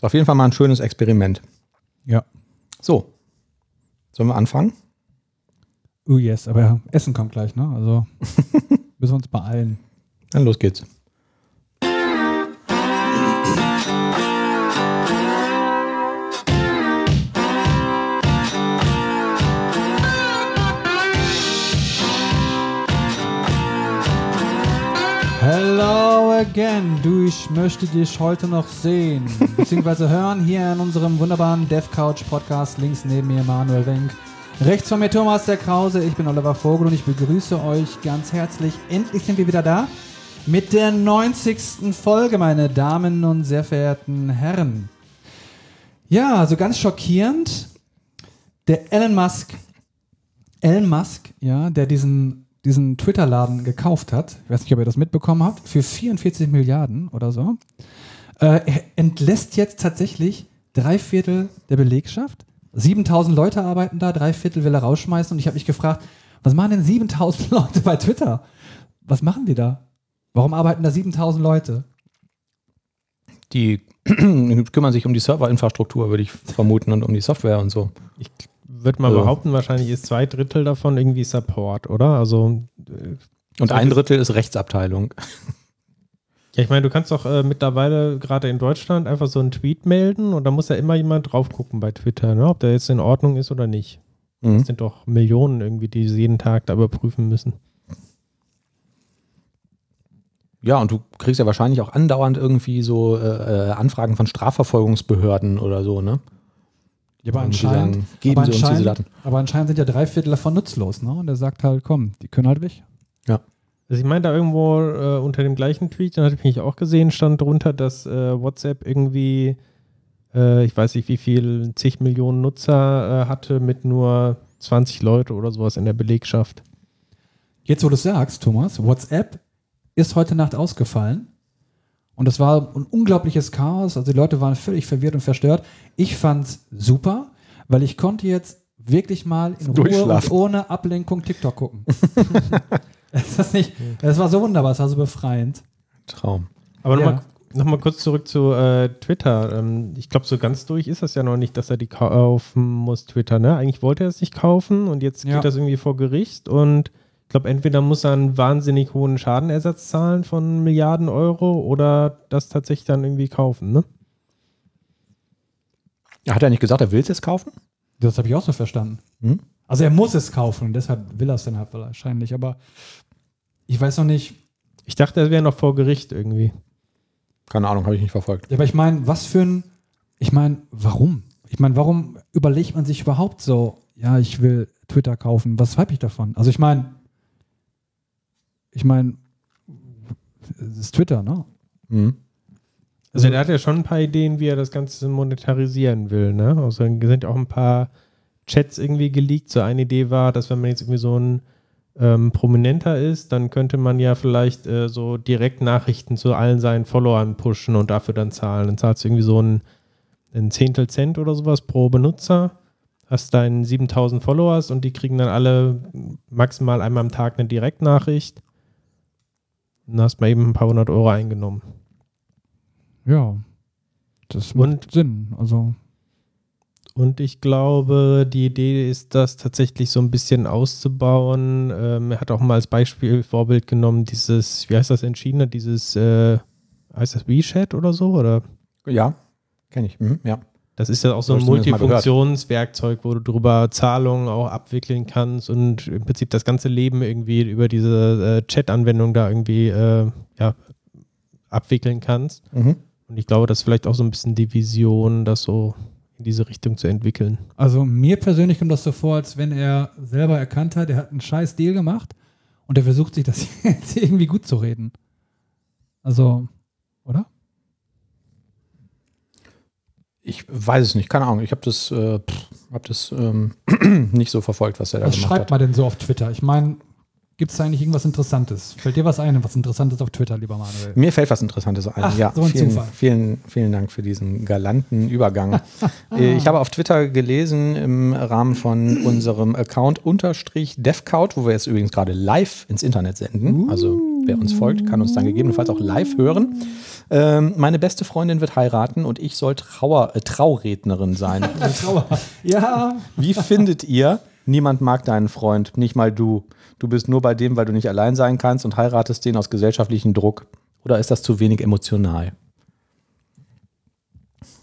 Ist auf jeden Fall mal ein schönes Experiment. Ja. So. Sollen wir anfangen? Oh yes, aber Essen kommt gleich, ne? Also müssen wir uns beeilen. Dann los geht's. Again. Du, ich möchte dich heute noch sehen, beziehungsweise hören hier in unserem wunderbaren Dev Couch Podcast. Links neben mir Manuel Wenk. Rechts von mir Thomas der Krause. Ich bin Oliver Vogel und ich begrüße euch ganz herzlich. Endlich sind wir wieder da mit der 90. Folge, meine Damen und sehr verehrten Herren. Ja, also ganz schockierend. Der Elon Musk, Elon Musk, ja, der diesen diesen Twitter-Laden gekauft hat, ich weiß nicht, ob ihr das mitbekommen habt, für 44 Milliarden oder so, äh, er entlässt jetzt tatsächlich drei Viertel der Belegschaft. 7000 Leute arbeiten da, drei Viertel will er rausschmeißen und ich habe mich gefragt, was machen denn 7000 Leute bei Twitter? Was machen die da? Warum arbeiten da 7000 Leute? Die kümmern sich um die Serverinfrastruktur, würde ich vermuten, und um die Software und so. Ich würde mal Also- behaupten, wahrscheinlich ist zwei Drittel davon irgendwie Support, oder? Also, äh, Und ein Drittel ist Rechtsabteilung. ja, ich meine, du kannst doch äh, mittlerweile gerade in Deutschland einfach so einen Tweet melden und da muss ja immer jemand drauf gucken bei Twitter, ne? ob der jetzt in Ordnung ist oder nicht. Mhm. Das sind doch Millionen irgendwie, die sie jeden Tag da überprüfen müssen. Ja, und du kriegst ja wahrscheinlich auch andauernd irgendwie so äh, äh, Anfragen von Strafverfolgungsbehörden oder so, ne? Ja, aber anscheinend, sagen, geben aber, Sie uns diese anscheinend, Daten. aber anscheinend sind ja drei Viertel davon nutzlos, ne? Und er sagt halt, komm, die können halt weg. Also ich meine, da irgendwo äh, unter dem gleichen Tweet, den hatte ich mich auch gesehen, stand drunter, dass äh, WhatsApp irgendwie, äh, ich weiß nicht wie viel, zig Millionen Nutzer äh, hatte mit nur 20 Leute oder sowas in der Belegschaft. Jetzt, wo du es sagst, Thomas, WhatsApp ist heute Nacht ausgefallen. Und das war ein unglaubliches Chaos. Also die Leute waren völlig verwirrt und verstört. Ich fand's super, weil ich konnte jetzt wirklich mal in Ruhe und ohne Ablenkung TikTok gucken. das, ist nicht, das war so wunderbar, es war so befreiend. Traum. Aber Ja. nochmal noch mal kurz zurück zu äh, Twitter. Ähm, ich glaube, so ganz durch ist das ja noch nicht, dass er die kaufen muss, Twitter. Ne? Eigentlich wollte er es nicht kaufen und jetzt Ja. geht das irgendwie vor Gericht und ich glaube, entweder muss er einen wahnsinnig hohen Schadenersatz zahlen von Milliarden Euro oder das tatsächlich dann irgendwie kaufen. Ne? Hat er nicht gesagt, er will es jetzt kaufen? Das habe ich auch so verstanden. Hm? Also er muss es kaufen und deshalb will er es dann halt wahrscheinlich. Aber ich weiß noch nicht. Ich dachte, er wäre noch vor Gericht irgendwie. Keine Ahnung, habe ich nicht verfolgt. Ja, aber ich meine, was für ein. Ich meine, warum? Ich meine, warum überlegt man sich überhaupt so, ja, ich will Twitter kaufen? Was habe ich davon? Also ich meine, ich meine, es ist Twitter, ne? Mhm. Also der hat ja schon ein paar Ideen, wie er das Ganze monetarisieren will. Ne? Also dann sind ja auch ein paar Chats irgendwie geleakt. So eine Idee war, dass wenn man jetzt irgendwie so ein ähm, Prominenter ist, dann könnte man ja vielleicht äh, so direkt Nachrichten zu allen seinen Followern pushen und dafür dann zahlen. Dann zahlst du irgendwie so ein, ein Zehntel Cent oder sowas pro Benutzer. Hast deinen 7000 Followers und die kriegen dann alle maximal einmal am Tag eine Direktnachricht. Dann hast du mal eben ein paar hundert Euro eingenommen. Ja. Das macht Und- Sinn. Also, Und ich glaube, die Idee ist, das tatsächlich so ein bisschen auszubauen. Ähm, er hat auch mal als Beispiel Vorbild genommen, dieses, wie heißt das in China, dieses, äh, heißt das WeChat oder so? Oder Ja, kenne ich. Mhm, ja. Das ist ja auch so ein. Multifunktionswerkzeug, wo du drüber Zahlungen auch abwickeln kannst und im Prinzip das ganze Leben irgendwie über diese äh, Chat-Anwendung da irgendwie äh, ja, abwickeln kannst. Mhm. Und ich glaube, das ist vielleicht auch so ein bisschen die Vision, das so in diese Richtung zu entwickeln. also mir persönlich kommt das so vor, als wenn er selber erkannt hat, er hat einen scheiß Deal gemacht und er versucht sich das jetzt irgendwie gut zu reden. Also, oder? Ich weiß es nicht, keine Ahnung. Ich habe das, äh, pff, hab das ähm, nicht so verfolgt, was er da Was gemacht schreibt hat. man denn so auf Twitter? Ich meine, gibt es da eigentlich irgendwas Interessantes? Fällt dir was ein, was Interessantes auf Twitter, lieber Manuel? Mir fällt was Interessantes ein. Ach, ja, so ein vielen, Zufall. vielen, vielen Dank für diesen galanten Übergang. Äh, ich habe auf Twitter gelesen im Rahmen von unserem Account unterstrich DevCout, wo wir jetzt übrigens gerade live ins Internet senden. Also Wer uns folgt, kann uns dann gegebenenfalls auch live hören. Ähm, meine beste Freundin wird heiraten und ich soll Trauer, äh, Traurednerin sein. Trauer. Ja. Wie findet ihr, niemand mag deinen Freund, nicht mal du. Du bist nur bei dem, weil du nicht allein sein kannst und heiratest den aus gesellschaftlichem Druck. Oder ist das zu wenig emotional?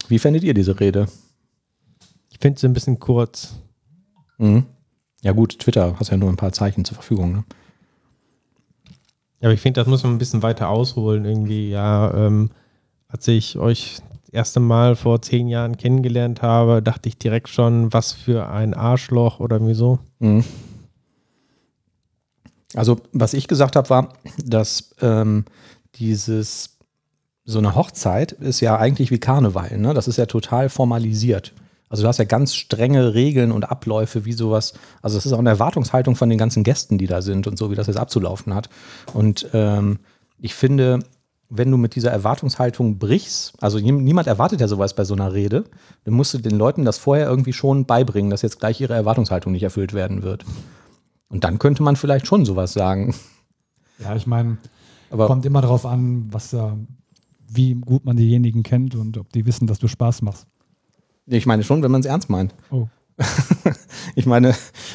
Wie findet ihr diese Rede? Ich finde es ein bisschen kurz. Mhm. Ja gut, Twitter hast ja nur ein paar Zeichen zur Verfügung. Ne? Aber ich finde, das muss man ein bisschen weiter ausholen. Irgendwie, ja, ähm, als ich euch das erste Mal vor zehn Jahren kennengelernt habe, dachte ich direkt schon, was für ein Arschloch oder wieso. Mhm. Also, was ich gesagt habe, war, dass ähm, dieses, so eine Hochzeit ist ja eigentlich wie Karneval, ne? Das ist ja total formalisiert. Also du hast ja ganz strenge Regeln und Abläufe, wie sowas. Also es ist auch eine Erwartungshaltung von den ganzen Gästen, die da sind und so, wie das jetzt abzulaufen hat. Und ähm, ich finde, wenn du mit dieser Erwartungshaltung brichst, also niemand erwartet ja sowas bei so einer Rede, dann musst du den Leuten das vorher irgendwie schon beibringen, dass jetzt gleich ihre Erwartungshaltung nicht erfüllt werden wird. Und dann könnte man vielleicht schon sowas sagen. Ja, ich meine, kommt immer darauf an, was da, wie gut man diejenigen kennt und ob die wissen, dass du Spaß machst. Ich meine schon, wenn man es ernst meint. Oh. ich meine,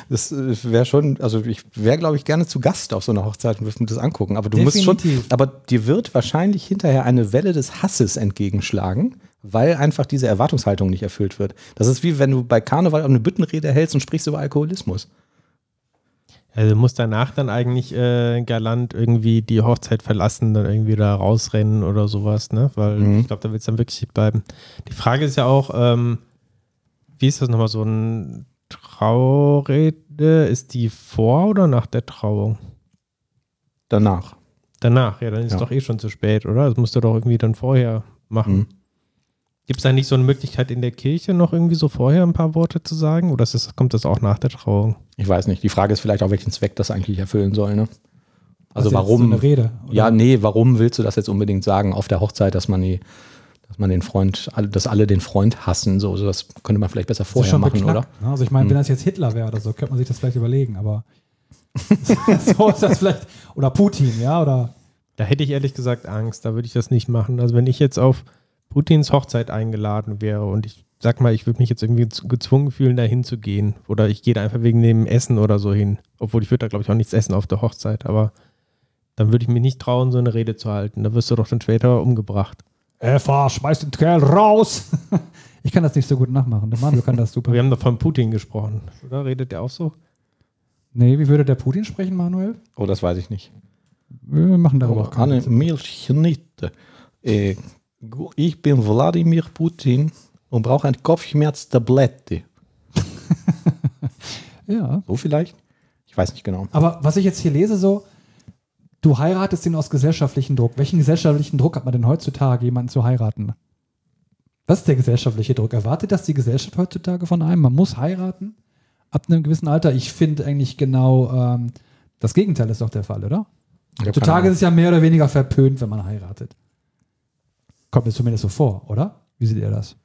das wäre schon, also ich wäre, glaube ich, gerne zu Gast auf so einer Hochzeit und würde mir das angucken. Aber du Definitiv. musst schon, aber dir wird wahrscheinlich hinterher eine Welle des Hasses entgegenschlagen, weil einfach diese Erwartungshaltung nicht erfüllt wird. Das ist wie wenn du bei Karneval eine Büttenrede hältst und sprichst über Alkoholismus. Also du musst danach dann eigentlich äh, galant irgendwie die Hochzeit verlassen, dann irgendwie da rausrennen oder sowas, ne? Weil Mhm. ich glaube, da wird es dann wirklich bleiben. Die Frage ist ja auch, ähm, wie ist das nochmal so ein Traurede? Ist die vor oder nach der Trauung? Danach. Danach, ja, dann ist Ja. doch eh schon zu spät, oder? Das musst du doch irgendwie dann vorher machen. Mhm. Gibt es da nicht so eine Möglichkeit in der Kirche noch irgendwie so vorher ein paar Worte zu sagen? Oder ist das, kommt das auch nach der Trauung? Ich weiß nicht. Die Frage ist vielleicht auch, welchen Zweck das eigentlich erfüllen soll. Ne? Also Was jetzt warum? So eine Rede. oder? Ja, nee, warum willst du das jetzt unbedingt sagen auf der Hochzeit, dass man die, dass man den Freund, alle- dass alle den Freund hassen, so, so das könnte man vielleicht besser ist vorher machen, oder? beknackt, ne? Also ich meine, Hm. wenn das jetzt Hitler wäre oder so, könnte man sich das vielleicht überlegen, aber so ist das vielleicht. Oder Putin, ja, oder Da hätte ich ehrlich gesagt Angst, da würde ich das nicht machen. Also wenn ich jetzt auf Putins Hochzeit eingeladen wäre und ich sag mal, ich würde mich jetzt irgendwie gezwungen fühlen, da hinzugehen. Oder ich gehe da einfach wegen dem Essen oder so hin. Obwohl ich würde da, glaube ich, auch nichts essen auf der Hochzeit. Aber dann würde ich mir nicht trauen, so eine Rede zu halten. Da wirst du doch dann später umgebracht. Eva, schmeiß den Kerl raus. ich kann das nicht so gut nachmachen. Der Manuel kann das super. Wir haben doch von Putin gesprochen. Oder redet der auch so? Nee, wie würde der Putin sprechen, Manuel? Oh, das weiß ich nicht. Wir machen darüber auch Anne keine Milchnitte. Äh, ich bin Wladimir Putin und brauche ein Kopfschmerztablette. Ja. So vielleicht? Ich weiß nicht genau. Aber was ich jetzt hier lese, so, du heiratest ihn aus gesellschaftlichem Druck. Welchen gesellschaftlichen Druck hat man denn heutzutage, jemanden zu heiraten? Was ist der gesellschaftliche Druck? Erwartet das die Gesellschaft heutzutage von einem? Man muss heiraten ab einem gewissen Alter. Ich finde eigentlich genau ähm, das Gegenteil ist doch der Fall, oder? Heutzutage ist es ja mehr oder weniger verpönt, wenn man heiratet. Kommt mir zumindest so vor, oder? Wie seht ihr das?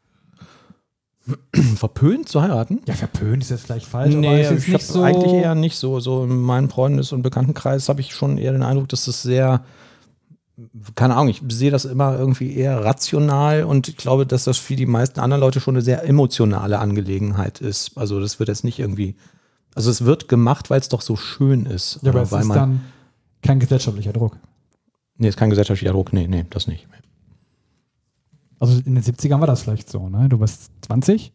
Verpönt zu heiraten? Ja, verpönt ist jetzt vielleicht falsch, aber Nee, ist jetzt ich habe so. eigentlich eher nicht so. So in meinem Freundes- und Bekanntenkreis habe ich schon eher den Eindruck, dass das sehr, keine Ahnung, ich sehe das immer irgendwie eher rational und ich glaube, dass das für die meisten anderen Leute schon eine sehr emotionale Angelegenheit ist. Also das wird jetzt nicht irgendwie, also es wird gemacht, weil es doch so schön ist. ja, aber es weil ist dann kein gesellschaftlicher Druck. nee, ist kein gesellschaftlicher Druck. Nee, nee, das nicht. Also in den 70ern war das vielleicht so, ne? Du bist 20,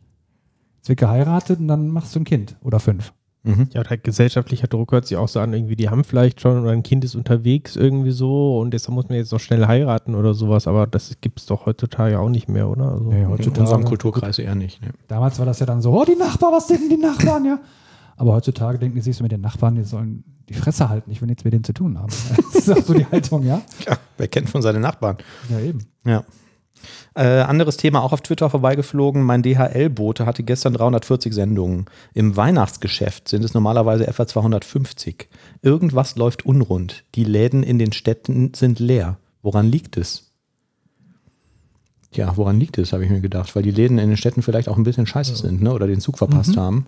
jetzt wird geheiratet und dann machst du ein Kind oder fünf. Mhm. Ja, und halt gesellschaftlicher Druck hört sich auch so an, irgendwie, die haben vielleicht schon oder ein Kind ist unterwegs irgendwie so und deshalb muss man jetzt noch schnell heiraten oder sowas, aber das gibt es doch heutzutage auch nicht mehr, oder? Also, In heutzutage- unserem Kulturkreis eher nicht. Nee. Damals war das ja dann so, oh, die Nachbarn, was denken die Nachbarn, ja? Aber heutzutage denken die sich so mit den Nachbarn, die sollen die Fresse halten, ich will nichts mit denen zu tun haben. Das ist auch so die Haltung, ja? Ja, wer kennt schon seine Nachbarn? Ja, eben. Ja. Äh, anderes Thema, auch auf Twitter vorbeigeflogen. Mein DHL-Bote hatte gestern 340 Sendungen. Im Weihnachtsgeschäft sind es normalerweise etwa 250. Irgendwas läuft unrund. Die Läden in den Städten sind leer. Woran liegt es? Tja, woran liegt es, habe ich mir gedacht. Weil die Läden in den Städten vielleicht auch ein bisschen scheiße sind, ne? Oder den Zug verpasst haben.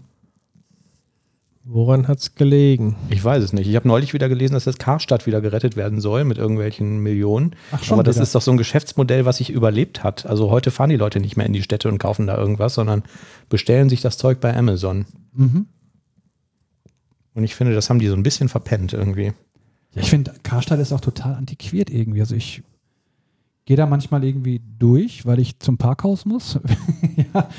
Woran hat es gelegen? Ich weiß es nicht. Ich habe neulich wieder gelesen, dass das Karstadt wieder gerettet werden soll mit irgendwelchen Millionen. Ach, schon Aber das wieder. ist doch so ein Geschäftsmodell, was sich überlebt hat. Also heute fahren die Leute nicht mehr in die Städte und kaufen da irgendwas, sondern bestellen sich das Zeug bei Amazon. Mhm. Und ich finde, das haben die so ein bisschen verpennt irgendwie. Ja, ich finde, Karstadt ist auch total antiquiert irgendwie. Also ich gehe da manchmal irgendwie durch, weil ich zum Parkhaus muss. ja.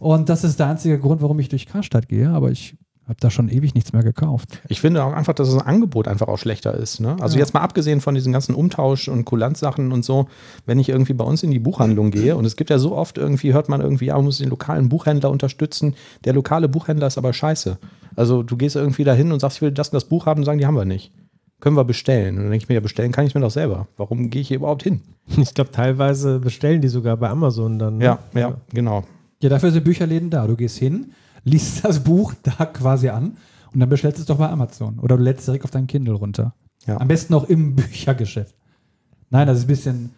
Und das ist der einzige Grund, warum ich durch Karstadt gehe. Aber ich habe da schon ewig nichts mehr gekauft. Ich finde auch einfach, dass das Angebot einfach auch schlechter ist. Ne? Also Ja. jetzt mal abgesehen von diesen ganzen Umtausch- und Kulanzsachen und so, wenn ich irgendwie bei uns in die Buchhandlung gehe und es gibt ja so oft irgendwie, hört man irgendwie, ja, man muss den lokalen Buchhändler unterstützen. Der lokale Buchhändler ist aber scheiße. Also du gehst irgendwie dahin und sagst, ich will das und das Buch haben und sagen, die haben wir nicht. Können wir bestellen? Und dann denke ich mir, ja, bestellen kann ich mir doch selber. Warum gehe ich hier überhaupt hin? Ich glaube, teilweise bestellen die sogar bei Amazon dann. ne? Ja, ja, genau. Ja, dafür sind Bücherläden da. Du gehst hin, liest das Buch da quasi an und dann bestellst du es doch bei Amazon. Oder du lädst es direkt auf dein Kindle runter. Ja. Am besten auch im Büchergeschäft. Nein, das ist ein bisschen,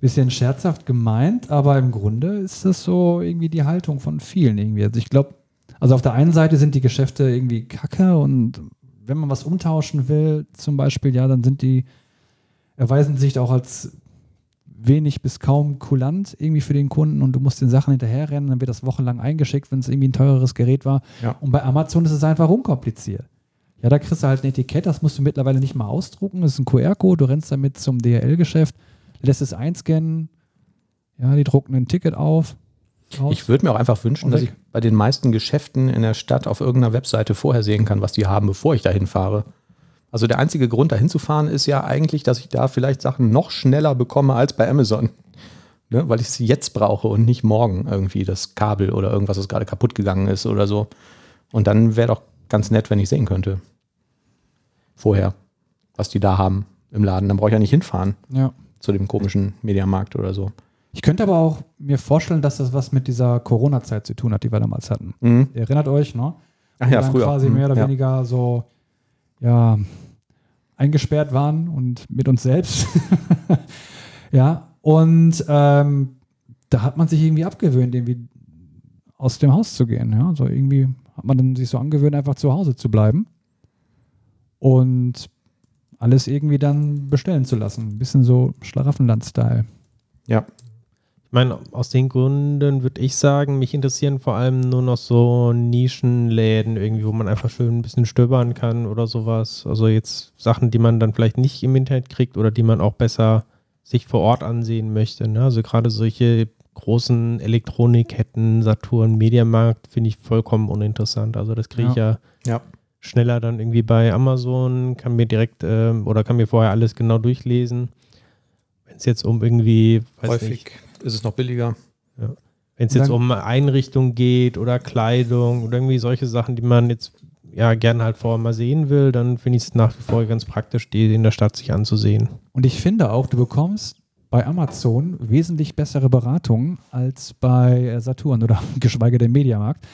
bisschen scherzhaft gemeint, aber im Grunde ist das so irgendwie die Haltung von vielen irgendwie. Also ich glaube, also auf der einen Seite sind die Geschäfte irgendwie kacke und wenn man was umtauschen will, zum Beispiel, ja, dann sind die, erweisen sich auch als wenig bis kaum kulant irgendwie für den Kunden und du musst den Sachen hinterherrennen, dann wird das wochenlang eingeschickt, wenn es irgendwie ein teureres Gerät war. Ja. Und bei Amazon ist es einfach unkompliziert. Ja, da kriegst du halt ein Etikett, das musst du mittlerweile nicht mal ausdrucken. Das ist ein QR-Code, du rennst damit zum DHL-Geschäft, lässt es einscannen, ja, die drucken ein Ticket auf. raus. Ich würde mir auch einfach wünschen, dass ich bei den meisten Geschäften in der Stadt auf irgendeiner Webseite vorher sehen kann, was die haben, bevor ich dahin fahre. Also der einzige Grund, dahin zu fahren, ist ja eigentlich, dass ich da vielleicht Sachen noch schneller bekomme als bei Amazon. Ne? Weil ich es jetzt brauche und nicht morgen irgendwie das Kabel oder irgendwas, das gerade kaputt gegangen ist oder so. Und dann wäre doch ganz nett, wenn ich sehen könnte. Vorher, was die da haben im Laden. Dann brauche ich ja nicht hinfahren ja. zu dem komischen Mediamarkt oder so. Ich könnte aber auch mir vorstellen, dass das was mit dieser Corona-Zeit zu tun hat, die wir damals hatten. Mhm. Ihr erinnert euch, ne? Ach ja, früher. quasi Mhm, mehr oder ja. weniger so, ja, eingesperrt waren und mit uns selbst. ja, und ähm, da hat man sich irgendwie abgewöhnt, irgendwie aus dem Haus zu gehen. Ja, also irgendwie hat man dann sich so angewöhnt, einfach zu Hause zu bleiben und alles irgendwie dann bestellen zu lassen. Ein bisschen so Schlaraffenland-Style. Ja. Ich meine, aus den Gründen würde ich sagen, mich interessieren vor allem nur noch so Nischenläden irgendwie, wo man einfach schön ein bisschen stöbern kann oder sowas. Also jetzt Sachen, die man dann vielleicht nicht im Internet kriegt oder die man auch besser sich vor Ort ansehen möchte. Ne? Also gerade solche großen Elektronikketten, Saturn, Mediamarkt finde ich vollkommen uninteressant. Also das kriege ich ja, Ja. schneller dann irgendwie bei Amazon, kann mir direkt ähm, oder kann mir vorher alles genau durchlesen. Wenn es jetzt um irgendwie, weiß Häufig nicht, ist es noch billiger. wenn es jetzt um Einrichtung geht oder Kleidung oder irgendwie solche Sachen, die man jetzt ja gerne halt vorher mal sehen will, dann finde ich es nach wie vor ganz praktisch, die in der Stadt sich anzusehen. Und ich finde auch, du bekommst bei Amazon wesentlich bessere Beratungen als bei äh, Saturn oder geschweige denn Mediamarkt.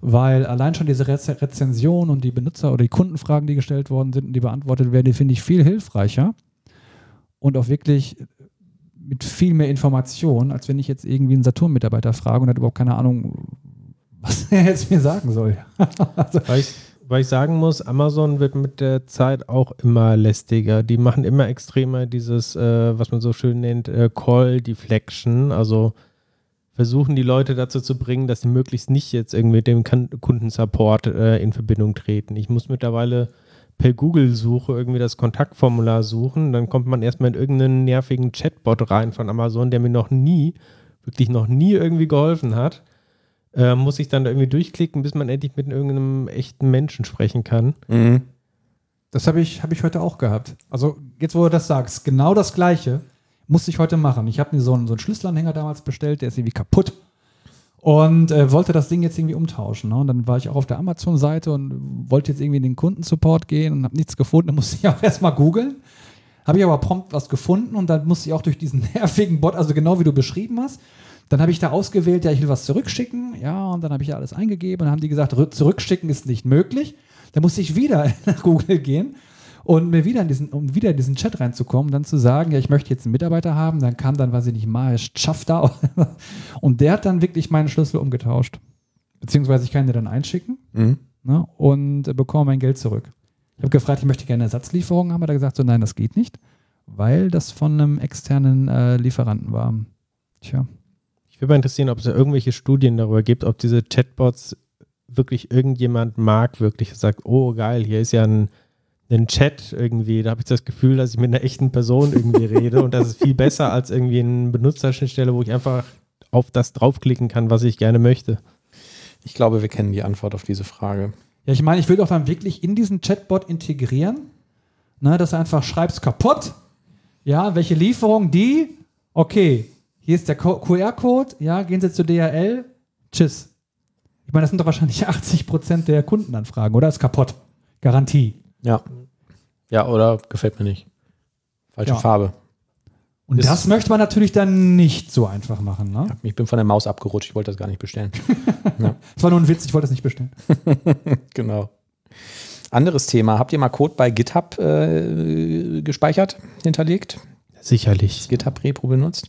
Weil allein schon diese Rez Rezension und die Benutzer- oder die Kundenfragen, die gestellt worden sind und die beantwortet werden, die finde ich viel hilfreicher und auch wirklich mit viel mehr Information, als wenn ich jetzt irgendwie einen Saturn-Mitarbeiter frage und hat überhaupt keine Ahnung, was er jetzt mir sagen soll. Weil ich, weil ich sagen muss, Amazon wird mit der Zeit auch immer lästiger. Die machen immer extremer dieses, äh, was man so schön nennt, äh, Call Deflection. Also versuchen die Leute dazu zu bringen, dass sie möglichst nicht jetzt irgendwie mit dem Kundensupport äh, in Verbindung treten. Ich muss mittlerweile per Google-Suche irgendwie das Kontaktformular suchen. Dann kommt man erstmal in irgendeinen nervigen Chatbot rein von Amazon, der mir noch nie, wirklich noch nie irgendwie geholfen hat äh, muss ich dann da irgendwie durchklicken, bis man endlich mit irgendeinem echten Menschen sprechen kann. Mhm. Das habe ich, hab ich heute auch gehabt. Also jetzt, wo du das sagst, genau das Gleiche musste ich heute machen. Ich habe mir so einen, so einen Schlüsselanhänger damals bestellt, der ist irgendwie kaputt. Und äh, wollte das Ding jetzt irgendwie umtauschen. Ne? Und dann war ich auch auf der Amazon-Seite und wollte jetzt irgendwie in den Kundensupport gehen und habe nichts gefunden. Dann musste ich auch erstmal googeln. Habe ich aber prompt was gefunden und dann musste ich auch durch diesen nervigen Bot, also genau wie du beschrieben hast, dann habe ich da ausgewählt, ja, ich will was zurückschicken. Ja, und dann habe ich alles eingegeben und dann haben die gesagt, rü- zurückschicken ist nicht möglich. Dann musste ich wieder nach Google gehen und mir wieder in diesen, um wieder in diesen Chat reinzukommen, dann zu sagen, ja, ich möchte jetzt einen Mitarbeiter haben. Dann kam dann, weiß ich nicht, Mahesh Chafta und der hat dann wirklich meinen Schlüssel umgetauscht. Beziehungsweise ich kann den dann einschicken. Mhm. ne, und bekomme mein Geld zurück. Ich habe gefragt, ich möchte gerne Ersatzlieferungen haben. Hat er gesagt, so nein, das geht nicht, weil das von einem externen äh, Lieferanten war. Tja. Ich würde mal interessieren, ob es da irgendwelche Studien darüber gibt, ob diese Chatbots wirklich irgendjemand mag, wirklich sagt, oh geil, hier ist ja ein, ein Chat irgendwie, da habe ich das Gefühl, dass ich mit einer echten Person irgendwie rede und das ist viel besser als irgendwie eine Benutzerschnittstelle, wo ich einfach auf das draufklicken kann, was ich gerne möchte. Ich glaube, wir kennen die Antwort auf diese Frage. Ja, ich meine, ich will doch dann wirklich in diesen Chatbot integrieren, ne, dass du einfach schreibst kaputt. Ja, welche Lieferung die? Okay, hier ist der QR-Code. Ja, gehen Sie zu DHL. Tschüss. Ich meine, das sind doch wahrscheinlich 80 Prozent der Kundenanfragen, oder? Ist kaputt. Garantie. Ja. Ja, oder gefällt mir nicht. Falsche Ja. Farbe. Und Ist- das möchte man natürlich dann nicht so einfach machen. Ne? Ich bin von der Maus abgerutscht, ich wollte das gar nicht bestellen. Das war nur ein Witz, ich wollte das nicht bestellen. genau. Anderes Thema. Habt ihr mal Code bei GitHub äh, gespeichert, hinterlegt? Sicherlich. GitHub Repo benutzt?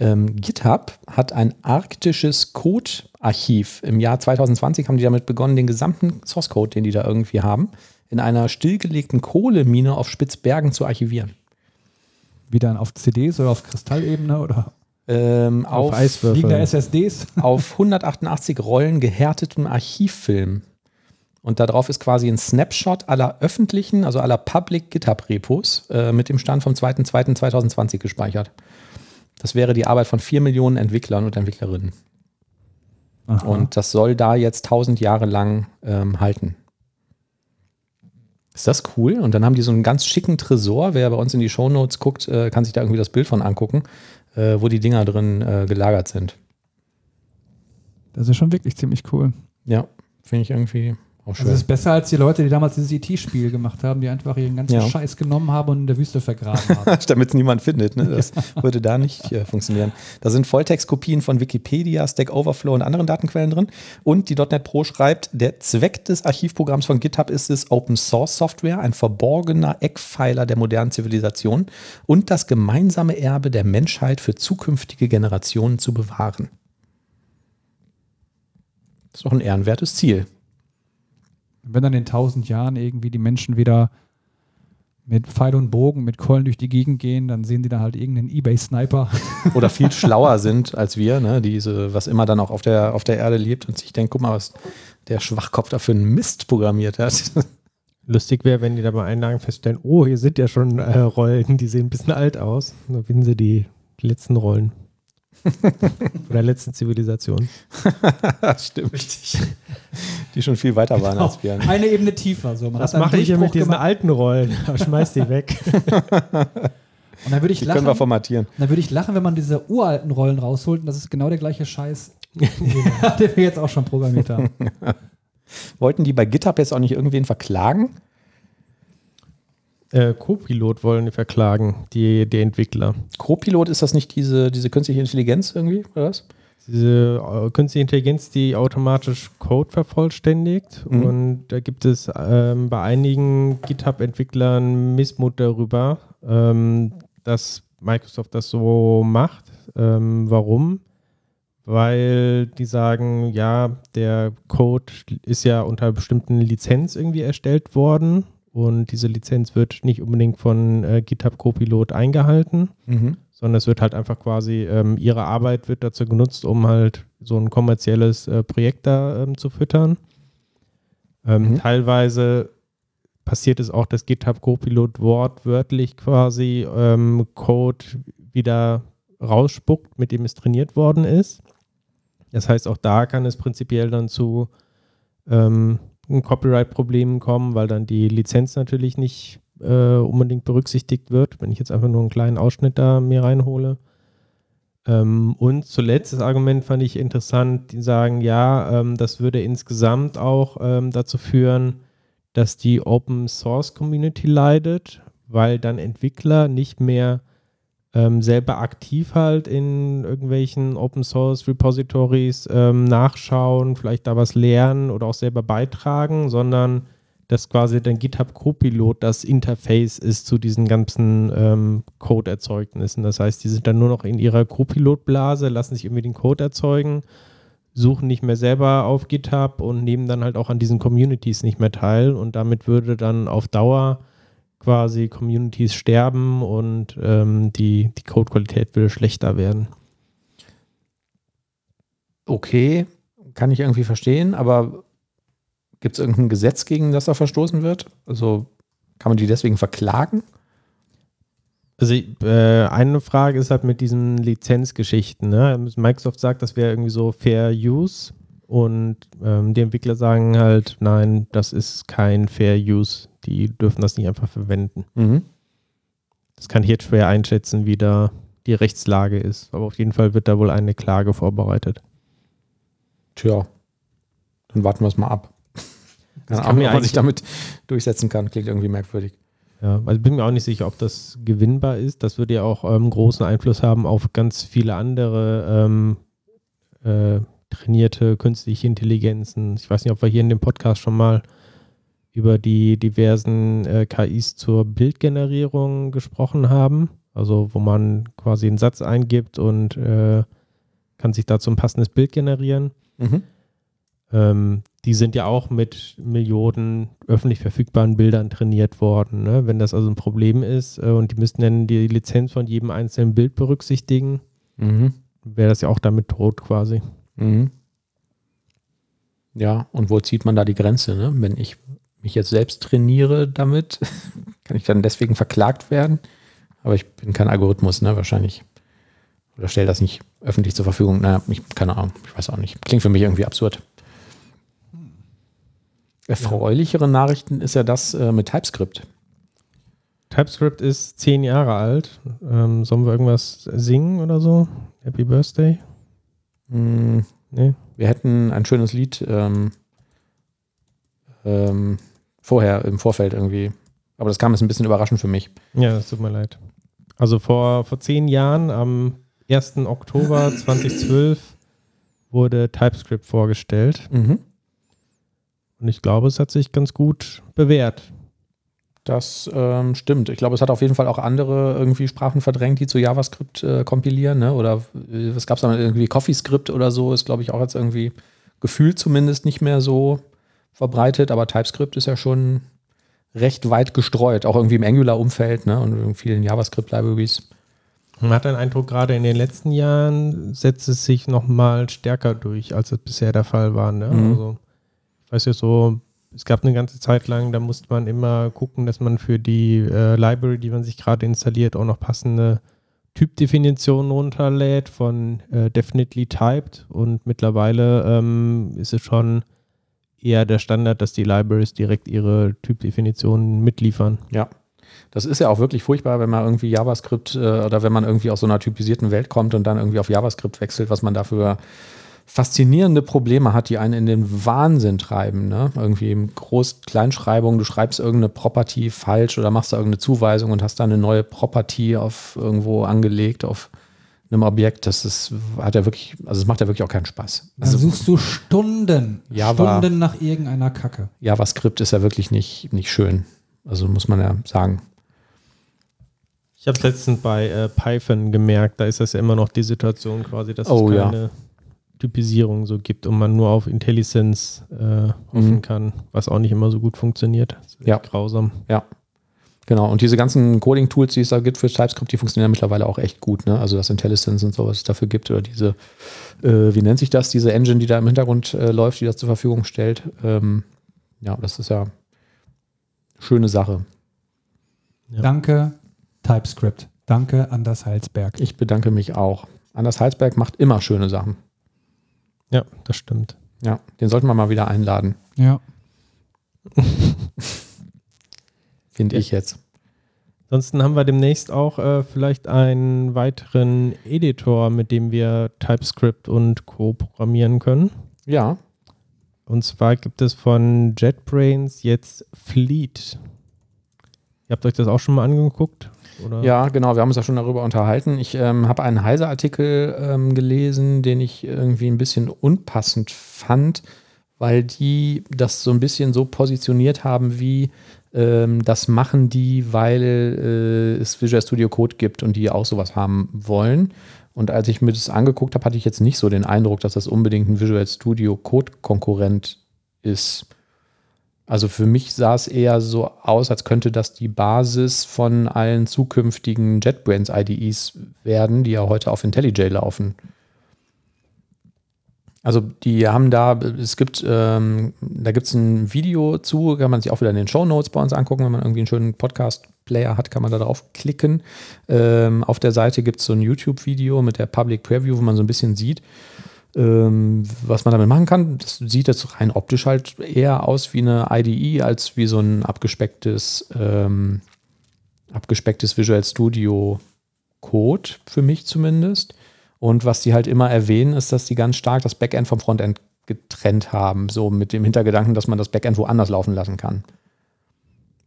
Ähm, GitHub hat ein arktisches Code-Archiv. Im Jahr 2020 haben die damit begonnen, den gesamten Source Code, den die da irgendwie haben, in einer stillgelegten Kohlemine auf Spitzbergen zu archivieren. Wie dann auf CDs oder auf Kristallebene oder Ähm, auf, Eiswürfel. liegen da SSDs? auf 188 Rollen gehärtetem Archivfilm. Und darauf ist quasi ein Snapshot aller öffentlichen, also aller Public GitHub-Repos äh, mit dem Stand vom 2.2.2020 gespeichert. Das wäre die Arbeit von 4 Millionen Entwicklern und Entwicklerinnen. Aha. Und das soll da jetzt 1000 Jahre lang ähm, halten. Ist das cool? Und dann haben die so einen ganz schicken Tresor. Wer bei uns in die Shownotes guckt, äh, kann sich da irgendwie das Bild von angucken, äh, wo die Dinger drin äh, gelagert sind. Das ist schon wirklich ziemlich cool. Ja, finde ich irgendwie auch schön. Also das ist besser als die Leute, die damals dieses IT-Spiel gemacht haben, die einfach ihren ganzen Ja. Scheiß genommen haben und in der Wüste vergraben haben. Damit es niemand findet. Ne? Das würde da nicht äh, funktionieren. Da sind Volltextkopien von Wikipedia, Stack Overflow und anderen Datenquellen drin. Und die .NET Pro schreibt, der Zweck des Archivprogramms von GitHub ist es, Open Source Software, ein verborgener Eckpfeiler der modernen Zivilisation und das gemeinsame Erbe der Menschheit für zukünftige Generationen zu bewahren. Das ist doch ein ehrenwertes Ziel. Wenn dann in tausend Jahren irgendwie die Menschen wieder mit Pfeil und Bogen, mit Keulen durch die Gegend gehen, dann sehen die da halt irgendeinen Ebay-Sniper. oder viel schlauer sind als wir, ne? diese, was immer dann auch auf der, auf der Erde lebt und sich denkt, guck mal, was der Schwachkopf da für einen Mist programmiert hat. Lustig wäre, wenn die da bei Einlagen feststellen, oh, hier sind ja schon äh, Rollen, die sehen ein bisschen alt aus. Dann finden sie die letzten Rollen. Von der letzten Zivilisation. Stimmt. Richtig. Die schon viel weiter waren als wir. Eine Ebene tiefer. So. Man einen mache ich hier mit diesen gemacht. alten Rollen? Schmeiß die weg. Und dann würde ich Die können wir lachen. formatieren. Dann würde ich lachen, wenn man diese uralten Rollen rausholt und das ist genau der gleiche Scheiß, den wir jetzt auch schon programmiert haben. Wollten die bei GitHub jetzt auch nicht irgendwen verklagen? Äh, Copilot wollen die verklagen, die, die Entwickler. Copilot, ist das nicht diese, diese künstliche Intelligenz irgendwie, oder was? Diese äh, künstliche Intelligenz, die automatisch Code vervollständigt. Mhm. Und da gibt es ähm, bei einigen GitHub-Entwicklern Missmut darüber, ähm, dass Microsoft das so macht. Ähm, warum? Weil die sagen, ja, der Code ist ja unter bestimmten Lizenz irgendwie erstellt worden und diese Lizenz wird nicht unbedingt von äh, GitHub Copilot eingehalten Mhm. sondern es wird halt einfach quasi, ähm, ihre Arbeit wird dazu genutzt, um halt so ein kommerzielles äh, Projekt da ähm, zu füttern. Ähm, Mhm. Teilweise passiert es auch, dass GitHub Copilot wortwörtlich quasi ähm, Code wieder rausspuckt, mit dem es trainiert worden ist. Das heißt, auch da kann es prinzipiell dann zu ähm, Copyright-Problemen kommen, weil dann die Lizenz natürlich nicht äh, unbedingt berücksichtigt wird, wenn ich jetzt einfach nur einen kleinen Ausschnitt da mir reinhole. Ähm, und zuletzt das Argument fand ich interessant, die sagen, ja, ähm, das würde insgesamt auch ähm, dazu führen, dass die Open Source Community leidet, weil dann Entwickler nicht mehr ähm, selber aktiv halt in irgendwelchen Open Source Repositories ähm, nachschauen, vielleicht da was lernen oder auch selber beitragen, sondern dass quasi dann GitHub Copilot das Interface ist zu diesen ganzen ähm, Code-Erzeugnissen. Das heißt, die sind dann nur noch in ihrer Copilot-Blase, lassen sich irgendwie den Code erzeugen, suchen nicht mehr selber auf GitHub und nehmen dann halt auch an diesen Communities nicht mehr teil und damit würde dann auf Dauer quasi Communities sterben und ähm, die, die Codequalität würde schlechter werden. Okay, kann ich irgendwie verstehen, aber gibt es irgendein Gesetz, gegen das da verstoßen wird? Also kann man die deswegen verklagen? Also äh, eine Frage ist halt mit diesen Lizenzgeschichten. Ne? Microsoft sagt, das wäre irgendwie so Fair Use und ähm, die Entwickler sagen halt, nein, das ist kein Fair Use. Die dürfen das nicht einfach verwenden. Mhm. Das kann ich jetzt schwer einschätzen, wie da die Rechtslage ist. Aber auf jeden Fall wird da wohl eine Klage vorbereitet. Tja, dann warten wir es mal ab. Das Keine kann ob man sich damit durchsetzen kann. Klingt irgendwie merkwürdig. Ja, also bin mir auch nicht sicher, ob das gewinnbar ist. Das würde ja auch ähm, großen Einfluss haben auf ganz viele andere ähm, äh, trainierte künstliche Intelligenzen. Ich weiß nicht, ob wir hier in dem Podcast schon mal über die diversen äh, KIs zur Bildgenerierung gesprochen haben. Also wo man quasi einen Satz eingibt und äh, kann sich dazu ein passendes Bild generieren. Mhm. Ähm, die sind ja auch mit Millionen öffentlich verfügbaren Bildern trainiert worden. Ne? Wenn das also ein Problem ist äh, und die müssten dann die Lizenz von jedem einzelnen Bild berücksichtigen, Mhm. wäre das ja auch damit tot quasi. Mhm. Ja, und wo zieht man da die Grenze? Ne? Wenn ich mich jetzt selbst trainiere damit, kann ich dann deswegen verklagt werden? Aber ich bin kein Algorithmus, ne? Wahrscheinlich. Oder stelle das nicht öffentlich zur Verfügung. Naja, ich, keine Ahnung, ich weiß auch nicht. Klingt für mich irgendwie absurd. Erfreulichere Nachrichten ist ja das äh, mit TypeScript. TypeScript ist zehn Jahre alt. Ähm, sollen wir irgendwas singen oder so? Happy Birthday? Hm, Nee. wir hätten ein schönes Lied ähm, ähm, vorher im Vorfeld irgendwie. Aber das kam jetzt ein bisschen überraschend für mich. Ja, es tut mir leid. Also vor, vor zehn Jahren, am 1. Oktober 2012, wurde TypeScript vorgestellt. Mhm. Und ich glaube, es hat sich ganz gut bewährt. Das ähm, stimmt. Ich glaube, es hat auf jeden Fall auch andere irgendwie Sprachen verdrängt, die zu JavaScript äh, kompilieren. Ne? Oder äh, was gab es da irgendwie? CoffeeScript oder so ist, glaube ich, auch jetzt irgendwie gefühlt zumindest nicht mehr so verbreitet. Aber TypeScript ist ja schon recht weit gestreut, auch irgendwie im Angular-Umfeld ne? und in vielen JavaScript-Libraries. Man hat den Eindruck, gerade in den letzten Jahren setzt es sich noch mal stärker durch, als es bisher der Fall war. Ne? Mhm. Also, ich weiß ja so, es gab eine ganze Zeit lang, da musste man immer gucken, dass man für die äh, Library, die man sich gerade installiert, auch noch passende Typdefinitionen runterlädt von äh, definitely typed. Und mittlerweile ähm, ist es schon eher der Standard, dass die Libraries direkt ihre Typdefinitionen mitliefern. Ja. Das ist ja auch wirklich furchtbar, wenn man irgendwie JavaScript äh, oder wenn man irgendwie aus so einer typisierten Welt kommt und dann irgendwie auf JavaScript wechselt, was man dafür faszinierende Probleme hat, die einen in den Wahnsinn treiben. Ne? Irgendwie Groß-Kleinschreibung, du schreibst irgendeine Property falsch oder machst da irgendeine Zuweisung und hast da eine neue Property auf irgendwo angelegt, auf einem Objekt. Das ist, hat ja wirklich, also es macht ja wirklich auch keinen Spaß. Dann Also suchst du Stunden, Java- Stunden nach irgendeiner Kacke. JavaScript ist ja wirklich nicht, nicht schön. Also muss man ja sagen. Ich habe es letztens bei äh, Python gemerkt, da ist das ja immer noch die Situation quasi, dass Oh, es ja. keine Typisierung so gibt und man nur auf IntelliSense äh, hoffen Mhm. kann, was auch nicht immer so gut funktioniert. Das ist echt Ja. grausam. Ja. Genau. Und diese ganzen Coding-Tools, die es da gibt für TypeScript, die funktionieren mittlerweile auch echt gut. Ne? Also das IntelliSense und sowas es dafür gibt oder diese, äh, wie nennt sich das, diese Engine, die da im Hintergrund äh, läuft, die das zur Verfügung stellt. Ähm, ja, das ist ja eine schöne Sache. Ja. Danke, TypeScript. Danke, Anders Heilsberg. Ich bedanke mich auch. Anders Heilsberg macht immer schöne Sachen. Ja, das stimmt. Ja, den sollten wir mal wieder einladen, Ja. finde Ja. ich jetzt. Ansonsten haben wir demnächst auch äh, vielleicht einen weiteren Editor, mit dem wir TypeScript und Co. programmieren können. Ja, Und zwar gibt es von JetBrains jetzt Fleet. Ihr habt euch das auch schon mal angeguckt? Oder? Ja, genau, wir haben uns ja schon darüber unterhalten. Ich ähm, habe einen Heise-Artikel ähm, gelesen, den ich irgendwie ein bisschen unpassend fand, weil die das so ein bisschen so positioniert haben, wie ähm, das machen die, weil äh, es Visual Studio Code gibt und die auch sowas haben wollen. Und als ich mir das angeguckt habe, hatte ich jetzt nicht so den Eindruck, dass das unbedingt ein Visual Studio Code-Konkurrent ist. Also für mich sah es eher so aus, als könnte das die Basis von allen zukünftigen JetBrains IDEs werden, die ja heute auf IntelliJ laufen. Also die haben da, es gibt, ähm, da gibt es ein Video zu, kann man sich auch wieder in den Show Notes bei uns angucken, wenn man irgendwie einen schönen Podcast-Player hat, kann man da drauf klicken. Ähm, auf der Seite gibt es so ein YouTube-Video mit der Public Preview, wo man so ein bisschen sieht, ähm, was man damit machen kann. Das sieht jetzt rein optisch halt eher aus wie eine IDE als wie so ein abgespecktes, ähm, abgespecktes Visual Studio Code, für mich zumindest. Und was die halt immer erwähnen, ist, dass die ganz stark das Backend vom Frontend getrennt haben, so mit dem Hintergedanken, dass man das Backend woanders laufen lassen kann.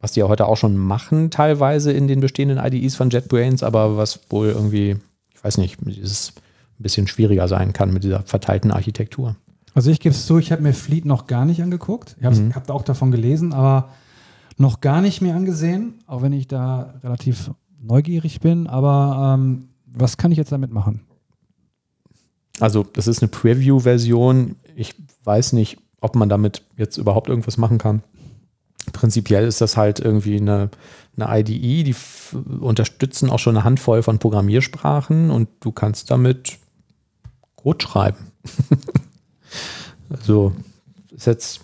Was die ja heute auch schon machen, teilweise in den bestehenden IDEs von JetBrains, aber was wohl irgendwie, ich weiß nicht, dieses ein bisschen schwieriger sein kann mit dieser verteilten Architektur. Also ich gebe es zu, ich habe mir Fleet noch gar nicht angeguckt. Ich habe Mhm. hab auch davon gelesen, aber noch gar nicht mehr angesehen, auch wenn ich da relativ neugierig bin. Aber ähm, was kann ich jetzt damit machen? Also, das ist eine Preview-Version. Ich weiß nicht, ob man damit jetzt überhaupt irgendwas machen kann. Prinzipiell ist das halt irgendwie eine, eine IDE, die unterstützen auch schon eine Handvoll von Programmiersprachen und du kannst damit Code schreiben. also, ist jetzt,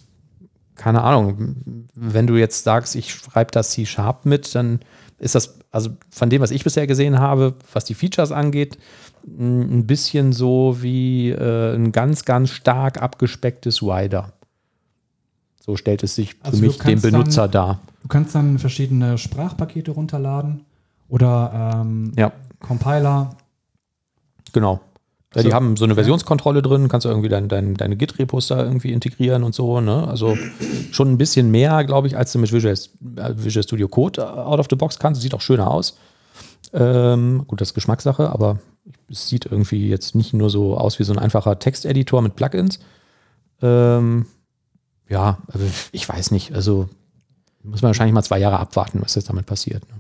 keine Ahnung, wenn du jetzt sagst, ich schreibe das C-Sharp mit, dann ist das, also von dem, was ich bisher gesehen habe, was die Features angeht, ein bisschen so wie äh, ein ganz, ganz stark abgespecktes Rider. So stellt es sich Also für du mich dem kannst dann- Benutzer dar. Du kannst dann verschiedene Sprachpakete runterladen oder ähm, Ja, Compiler. genau. Ja, So. die haben so eine Versionskontrolle drin, kannst du irgendwie dein, dein, deine Git-Repos da irgendwie integrieren und so. Ne? Also schon ein bisschen mehr, glaube ich, als du mit Visual, äh, Visual Studio Code out of the box kannst. Sieht auch schöner aus. Ähm, gut, das ist Geschmackssache, aber es sieht irgendwie jetzt nicht nur so aus wie so ein einfacher Texteditor mit Plugins. Ähm, ja, also ich weiß nicht. Also muss man wahrscheinlich mal zwei Jahre abwarten, was jetzt damit passiert. Ne?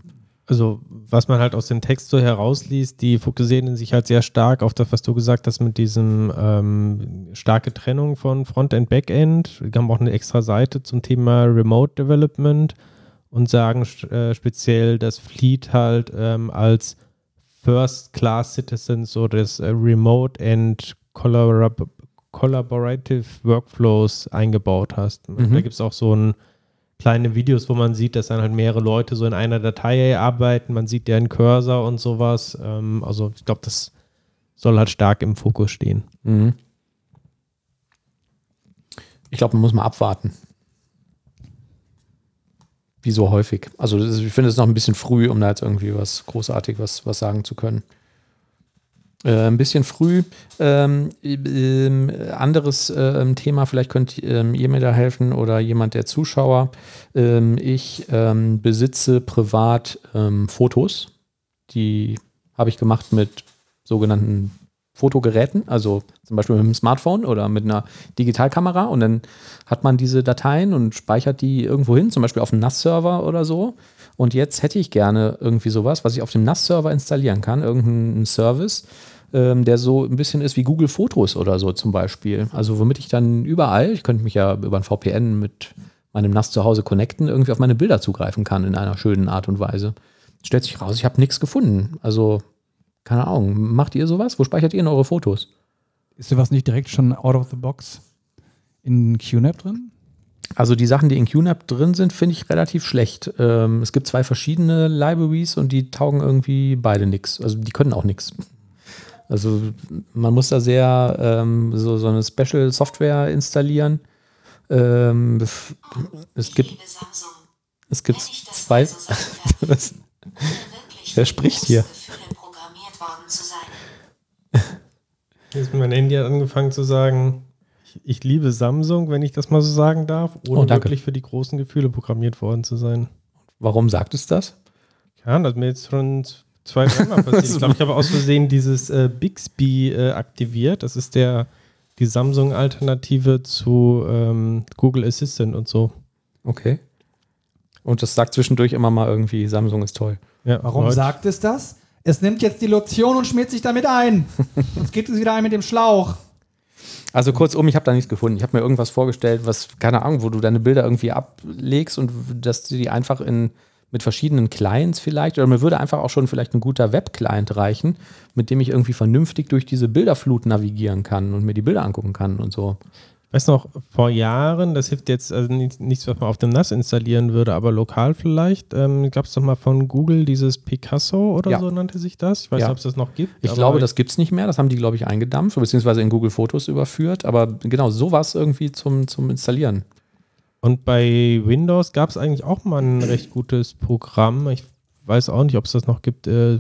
Also was man halt aus dem Text so herausliest, die fokussieren sich halt sehr stark auf das, was du gesagt hast, mit diesem ähm, starke Trennung von Frontend, Backend. Die haben auch eine extra Seite zum Thema Remote Development und sagen äh, speziell, dass Fleet halt ähm, als First-Class-Citizen so das äh, Remote and Collabor Collaborative Workflows eingebaut hast. Mhm. Da gibt es auch so ein kleine Videos, wo man sieht, dass dann halt mehrere Leute so in einer Datei arbeiten. Man sieht deren Cursor und sowas. Ähm, also ich glaube, das soll halt stark im Fokus stehen. Mhm. Ich glaube, man muss mal abwarten. Wie so häufig. Also ich finde es noch ein bisschen früh, um da jetzt irgendwie was großartig was, was sagen zu können. Äh, ein bisschen früh. Ähm, ähm, anderes ähm, Thema, vielleicht könnt ähm, ihr mir da helfen oder jemand der Zuschauer. Ähm, ich ähm, besitze privat ähm, Fotos. Die habe ich gemacht mit sogenannten Fotogeräten, also zum Beispiel mit einem Smartphone oder mit einer Digitalkamera und dann hat man diese Dateien und speichert die irgendwo hin, zum Beispiel auf einem NAS-Server oder so. Und jetzt hätte ich gerne irgendwie sowas, was ich auf dem NAS-Server installieren kann, irgendeinen Service, ähm, der so ein bisschen ist wie Google Fotos oder so zum Beispiel. Also womit ich dann überall, ich könnte mich ja über ein VPN mit meinem NAS zu Hause connecten, irgendwie auf meine Bilder zugreifen kann in einer schönen Art und Weise. Stellt sich raus, ich habe nichts gefunden. Also keine Ahnung, macht ihr sowas? Wo speichert ihr denn eure Fotos? Ist sowas nicht direkt schon out of the box in QNAP drin? Also die Sachen, die in QNAP drin sind, finde ich relativ schlecht. Ähm, es gibt zwei verschiedene Libraries und die taugen irgendwie beide nichts. Also die können auch nichts. Also man muss da sehr ähm, so, so eine Special Software installieren. Ähm, es gibt, es gibt zwei. so Was? Wer mit spricht hier? Gefühlen programmiert worden zu sein. Jetzt mein Handy hat angefangen zu sagen, ich, ich liebe Samsung, wenn ich das mal so sagen darf, ohne Oh, wirklich für die großen Gefühle programmiert worden zu sein. Warum sagt es das? Ja, das ist mir jetzt schon zwei, dreimal passiert. Ich glaube, ich habe aus Versehen dieses äh, Bixby äh, aktiviert. Das ist der die Samsung-Alternative zu ähm, Google Assistant und so. Okay. Und das sagt zwischendurch immer mal irgendwie, Samsung ist toll. Ja, Warum Leute. sagt es das? Es nimmt jetzt die Lotion und schmiert sich damit ein. Sonst geht es wieder ein mit dem Schlauch. Also kurzum, ich habe da nichts gefunden. Ich habe mir irgendwas vorgestellt, was, keine Ahnung, wo du deine Bilder irgendwie ablegst und dass du die einfach in, mit verschiedenen Clients vielleicht, oder mir würde einfach auch schon vielleicht ein guter Web-Client reichen, mit dem ich irgendwie vernünftig durch diese Bilderflut navigieren kann und mir die Bilder angucken kann und so. Ich weiß noch, vor Jahren, das hilft jetzt also nicht- nichts, was man auf dem NAS installieren würde, aber lokal vielleicht, ähm, gab es doch mal von Google dieses Picasso oder Ja. so nannte sich das. Ich weiß Ja. nicht, ob es das noch gibt. Ich glaube, das gibt es nicht mehr. Das haben die, glaube ich, eingedampft, beziehungsweise in Google Fotos überführt. Aber genau, sowas irgendwie zum, zum Installieren. Und bei Windows gab es eigentlich auch mal ein recht gutes Programm. Ich weiß auch nicht, ob es das noch gibt. Äh,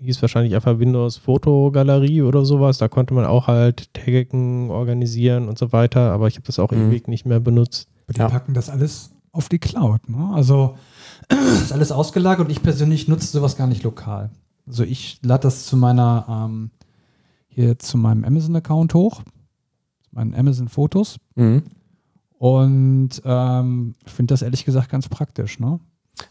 hieß wahrscheinlich einfach Windows Fotogalerie oder sowas. Da konnte man auch halt Taggen organisieren und so weiter. Aber ich habe das auch Mhm. ewig nicht mehr benutzt. Die Ja. packen das alles auf die Cloud. Ne? Also ist alles ausgelagert und ich persönlich nutze sowas gar nicht lokal. Also ich lade das zu meiner, ähm, hier zu meinem Amazon-Account hoch, zu meinen Amazon-Fotos Mhm. Und ähm, finde das ehrlich gesagt ganz praktisch. Ne?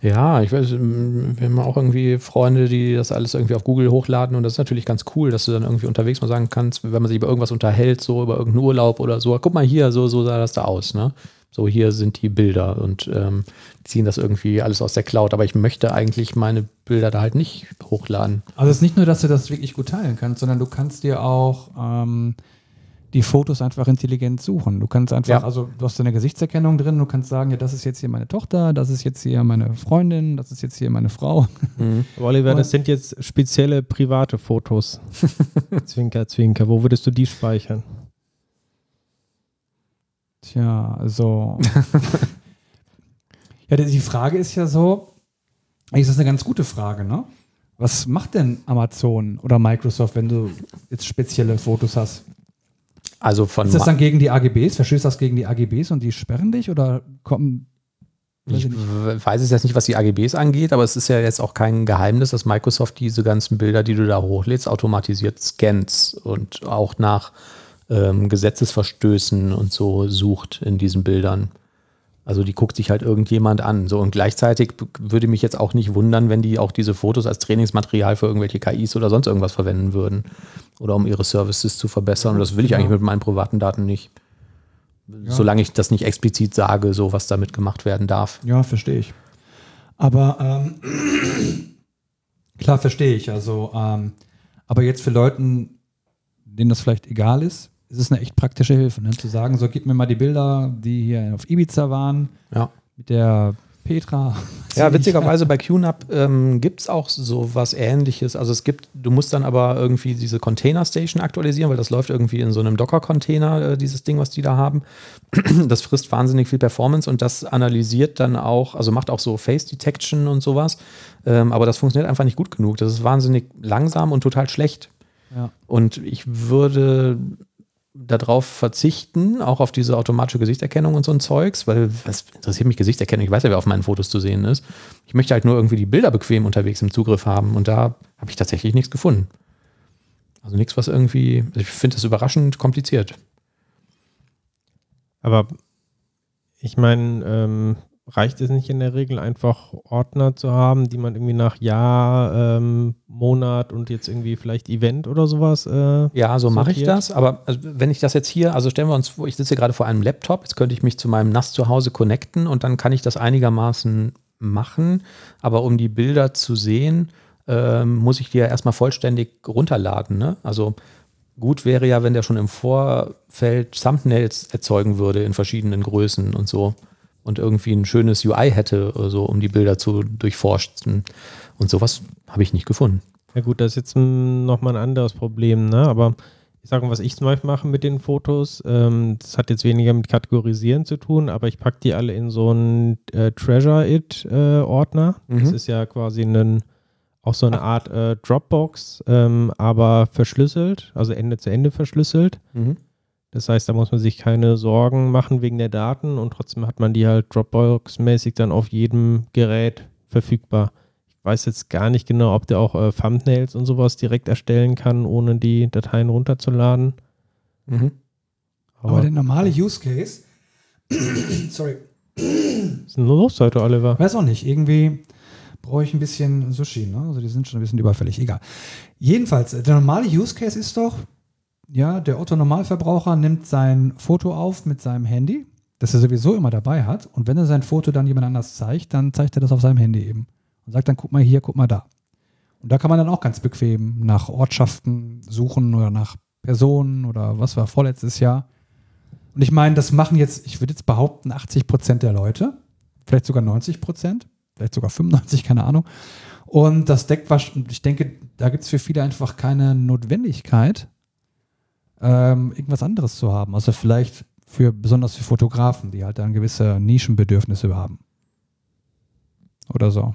Ja, ich weiß, ähm, wir haben auch irgendwie Freunde, die das alles irgendwie auf Google hochladen und das ist natürlich ganz cool, dass du dann irgendwie unterwegs mal sagen kannst, wenn man sich über irgendwas unterhält, so über irgendeinen Urlaub oder so, guck mal hier, so, so sah das da aus, ne? So, hier sind die Bilder und ähm, ziehen das irgendwie alles aus der Cloud, aber ich möchte eigentlich meine Bilder da halt nicht hochladen. Also es ist nicht nur, dass du das wirklich gut teilen kannst, sondern du kannst dir auch ähm, die Fotos einfach intelligent suchen. Du kannst einfach, Ja. also du hast eine Gesichtserkennung drin, du kannst sagen, ja, das ist jetzt hier meine Tochter, das ist jetzt hier meine Freundin, das ist jetzt hier meine Frau. Aber Oliver, das sind jetzt spezielle private Fotos. zwinker, zwinker. Wo würdest du die speichern? Tja, also. ja, die Frage ist ja so, eigentlich ist das eine ganz gute Frage, ne? Was macht denn Amazon oder Microsoft, wenn du jetzt spezielle Fotos hast? Also von Ist das dann gegen die AGBs? Verstößt das gegen die AGBs und die sperren dich oder kommen. Ich weiß es jetzt nicht, was die AGBs angeht, aber es ist ja jetzt auch kein Geheimnis, dass Microsoft diese ganzen Bilder, die du da hochlädst, automatisiert scannt und auch nach ähm, Gesetzesverstößen und so sucht in diesen Bildern. Also die guckt sich halt irgendjemand an. So und gleichzeitig würde mich jetzt auch nicht wundern, wenn die auch diese Fotos als Trainingsmaterial für irgendwelche KIs oder sonst irgendwas verwenden würden. Oder um ihre Services zu verbessern. Und das will ich eigentlich mit meinen privaten Daten nicht. Solange ich das nicht explizit sage, so was damit gemacht werden darf. Ja, verstehe ich. Aber ähm, klar, verstehe ich. Also, ähm, aber jetzt für Leuten, denen das vielleicht egal ist, ist es eine echt praktische Hilfe, ne? zu sagen, so gib mir mal die Bilder, die hier auf Ibiza waren, Ja. mit der Petra. Ja, witzigerweise bei QNAP ähm, gibt es auch so was ähnliches. Also es gibt, du musst dann aber irgendwie diese Container Station aktualisieren, weil das läuft irgendwie in so einem Docker-Container, äh, dieses Ding, was die da haben. Das frisst wahnsinnig viel Performance und das analysiert dann auch, also macht auch so Face Detection und sowas. Ähm, aber das funktioniert einfach nicht gut genug. Das ist wahnsinnig langsam und total schlecht. Ja. Und ich würde darauf verzichten, auch auf diese automatische Gesichtserkennung und so ein Zeugs, weil was interessiert mich Gesichtserkennung? Ich weiß ja, wer auf meinen Fotos zu sehen ist. Ich möchte halt nur irgendwie die Bilder bequem unterwegs im Zugriff haben und da habe ich tatsächlich nichts gefunden. Also nichts, was irgendwie, ich finde das überraschend kompliziert. Aber ich meine, ähm, reicht es nicht in der Regel einfach Ordner zu haben, die man irgendwie nach Jahr, ähm, Monat und jetzt irgendwie vielleicht Event oder sowas? Äh, Ja, so mache ich das. Aber also, wenn ich das jetzt hier, also stellen wir uns vor, ich sitze gerade vor einem Laptop, jetzt könnte ich mich zu meinem NAS zu Hause connecten und dann kann ich das einigermaßen machen. Aber um die Bilder zu sehen, ähm, muss ich die ja erstmal vollständig runterladen. Ne? Also gut wäre ja, wenn der schon im Vorfeld Thumbnails erzeugen würde in verschiedenen Größen und so. Und irgendwie ein schönes UI hätte, so, um die Bilder zu durchforsten. Und sowas habe ich nicht gefunden. Ja gut, das ist jetzt nochmal ein anderes Problem, ne? Aber ich sage mal, was ich zum Beispiel mache mit den Fotos, ähm, das hat jetzt weniger mit Kategorisieren zu tun, aber ich packe die alle in so einen äh, Treasure It äh, Ordner. Das Mhm. ist ja quasi ein, auch so eine Art äh, Dropbox, ähm, aber verschlüsselt, also Ende zu Ende verschlüsselt. Das heißt, da muss man sich keine Sorgen machen wegen der Daten und trotzdem hat man die halt Dropbox-mäßig dann auf jedem Gerät verfügbar. Ich weiß jetzt gar nicht genau, ob der auch äh, Thumbnails und sowas direkt erstellen kann, ohne die Dateien runterzuladen. Mhm. Aber der normale Use Case, sorry, was ist denn los heute, Oliver? weiß auch nicht, irgendwie, brauche ich ein bisschen Sushi, ne? Also die sind schon ein bisschen überfällig, egal. Jedenfalls, der normale Use Case ist doch, ja, der Otto-Normalverbraucher nimmt sein Foto auf mit seinem Handy, das er sowieso immer dabei hat. Und wenn er sein Foto dann jemand anders zeigt, dann zeigt er das auf seinem Handy eben. Und sagt dann, guck mal hier, guck mal da. Und da kann man dann auch ganz bequem nach Ortschaften suchen oder nach Personen oder was war vorletztes Jahr. Und ich meine, das machen jetzt, ich würde jetzt behaupten, 80 Prozent der Leute, vielleicht sogar 90 Prozent, vielleicht sogar 95, keine Ahnung. Und das deckt was, ich denke, da gibt es für viele einfach keine Notwendigkeit, ähm, irgendwas anderes zu haben. Also vielleicht für, besonders für Fotografen, die halt dann gewisse Nischenbedürfnisse haben. Oder so.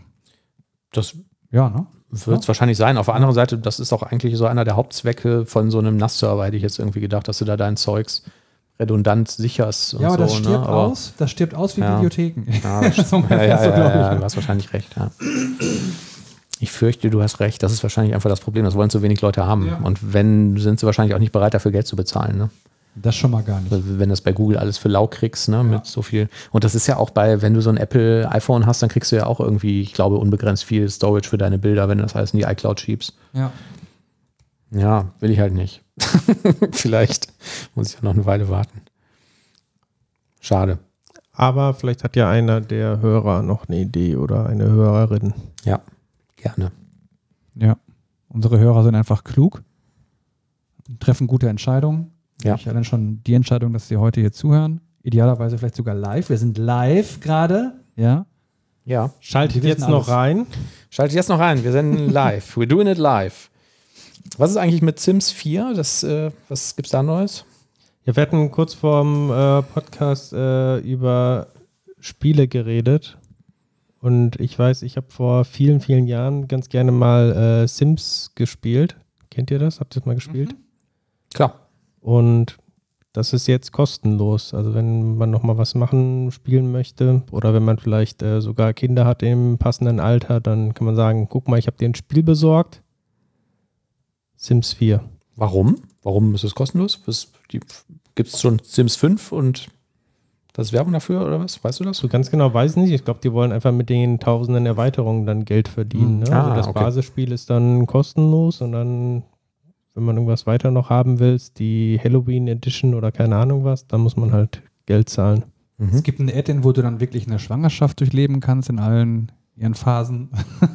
Das Ja, ne? wird es wahrscheinlich sein. Auf der anderen Seite, das ist auch eigentlich so einer der Hauptzwecke von so einem NAS-Server, hätte ich jetzt irgendwie gedacht, dass du da dein Zeugs redundant sicherst und Ja, aber so. das stirbt ne? Aber- aus, das stirbt aus wie Ja. Bibliotheken. Ja, das So ja, ja, so, ja, ja, du hast wahrscheinlich recht. Ja. Ich fürchte, du hast recht. Das ist wahrscheinlich einfach das Problem. Das wollen zu wenig Leute haben. Ja. Und wenn, sind sie wahrscheinlich auch nicht bereit, dafür Geld zu bezahlen. Ne? Das schon mal gar nicht. Also Wenn du das bei Google alles für lau kriegst, ne, mit so viel. Und das ist ja auch bei, wenn du so ein Apple iPhone hast, dann kriegst du ja auch irgendwie, ich glaube, unbegrenzt viel Storage für deine Bilder, wenn du das alles in die iCloud schiebst. Ja. Ja, will ich halt nicht. Vielleicht muss ich ja noch eine Weile warten. Schade. Aber vielleicht hat ja einer der Hörer noch eine Idee oder eine Hörerin. Ja, gerne. Ja. Unsere Hörer sind einfach klug, treffen gute Entscheidungen. Ja. Ich allein schon die Entscheidung, dass sie heute hier zuhören. Idealerweise vielleicht sogar live. Wir sind live gerade. Ja. Ja. Schaltet jetzt noch alles. rein. Schaltet jetzt noch rein. Wir senden live. We're doing it live. Was ist eigentlich mit Sims 4? Das, äh, was gibt's da Neues? Ja, wir hatten kurz vorm äh, Podcast äh, über Spiele geredet. Und ich weiß, ich habe vor vielen, vielen Jahren ganz gerne mal äh, Sims gespielt. Kennt ihr das? Habt ihr das mal gespielt? Klar. Und das ist jetzt kostenlos. Also wenn man noch mal was machen, spielen möchte oder wenn man vielleicht äh, sogar Kinder hat im passenden Alter, dann kann man sagen, guck mal, ich habe dir ein Spiel besorgt. Sims 4. Warum? Warum ist es kostenlos? Gibt es schon Sims 5 und das ist Werbung dafür oder was? Weißt du das? So ganz genau weiß ich nicht. Ich glaube, die wollen einfach mit den tausenden Erweiterungen dann Geld verdienen. Ne? Ah, also das okay. Basisspiel ist dann kostenlos und dann, wenn man irgendwas weiter noch haben will, die Halloween Edition oder keine Ahnung was, dann muss man halt Geld zahlen. Mhm. Es gibt ein Add-in, wo du dann wirklich eine Schwangerschaft durchleben kannst in allen ihren Phasen.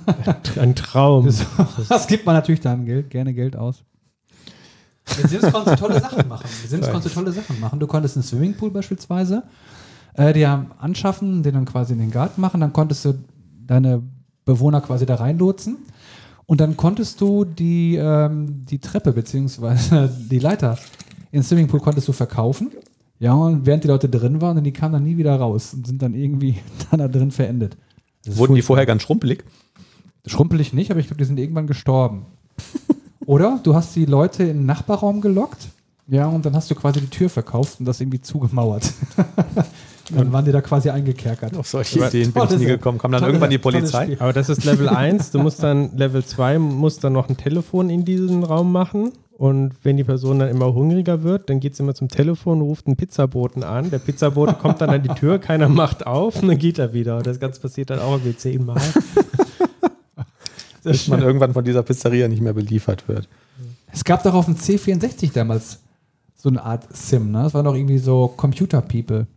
Ein Traum. Das, das gibt man natürlich dann Geld, gerne Geld aus. Mit Sims konntest du tolle Sachen machen. Mit Sims konntest du tolle Sachen machen. Du konntest einen Swimmingpool beispielsweise äh, dir anschaffen, den dann quasi in den Garten machen. Dann konntest du deine Bewohner quasi da reinlotsen. Und dann konntest du die, ähm, die Treppe beziehungsweise die Leiter ins Swimmingpool konntest du verkaufen. Ja, und während die Leute drin waren, die kamen dann nie wieder raus und sind dann irgendwie dann da drin verendet. Wurden die vorher ganz schrumpelig? Schrumpelig nicht, aber ich glaube, die sind irgendwann gestorben. Oder du hast die Leute in den Nachbarraum gelockt, ja, und dann hast du quasi die Tür verkauft und das irgendwie zugemauert. Und dann waren die da quasi eingekerkert. Auf solche Aber- Ideen bin ich nie gekommen. Kam dann tolles- irgendwann die Polizei? Aber das ist Level 1. Du musst dann Level 2, musst dann noch ein Telefon in diesen Raum machen. Und wenn die Person dann immer hungriger wird, dann geht sie immer zum Telefon, ruft einen Pizzaboten an. Der Pizzabote kommt dann an die Tür, keiner macht auf und dann geht er wieder. Und das Ganze passiert dann auch irgendwie zehnmal. Bis man irgendwann von dieser Pizzeria nicht mehr beliefert wird. Es gab doch auf dem C64 damals so eine Art Sim, ne? Das war doch irgendwie so Computer People.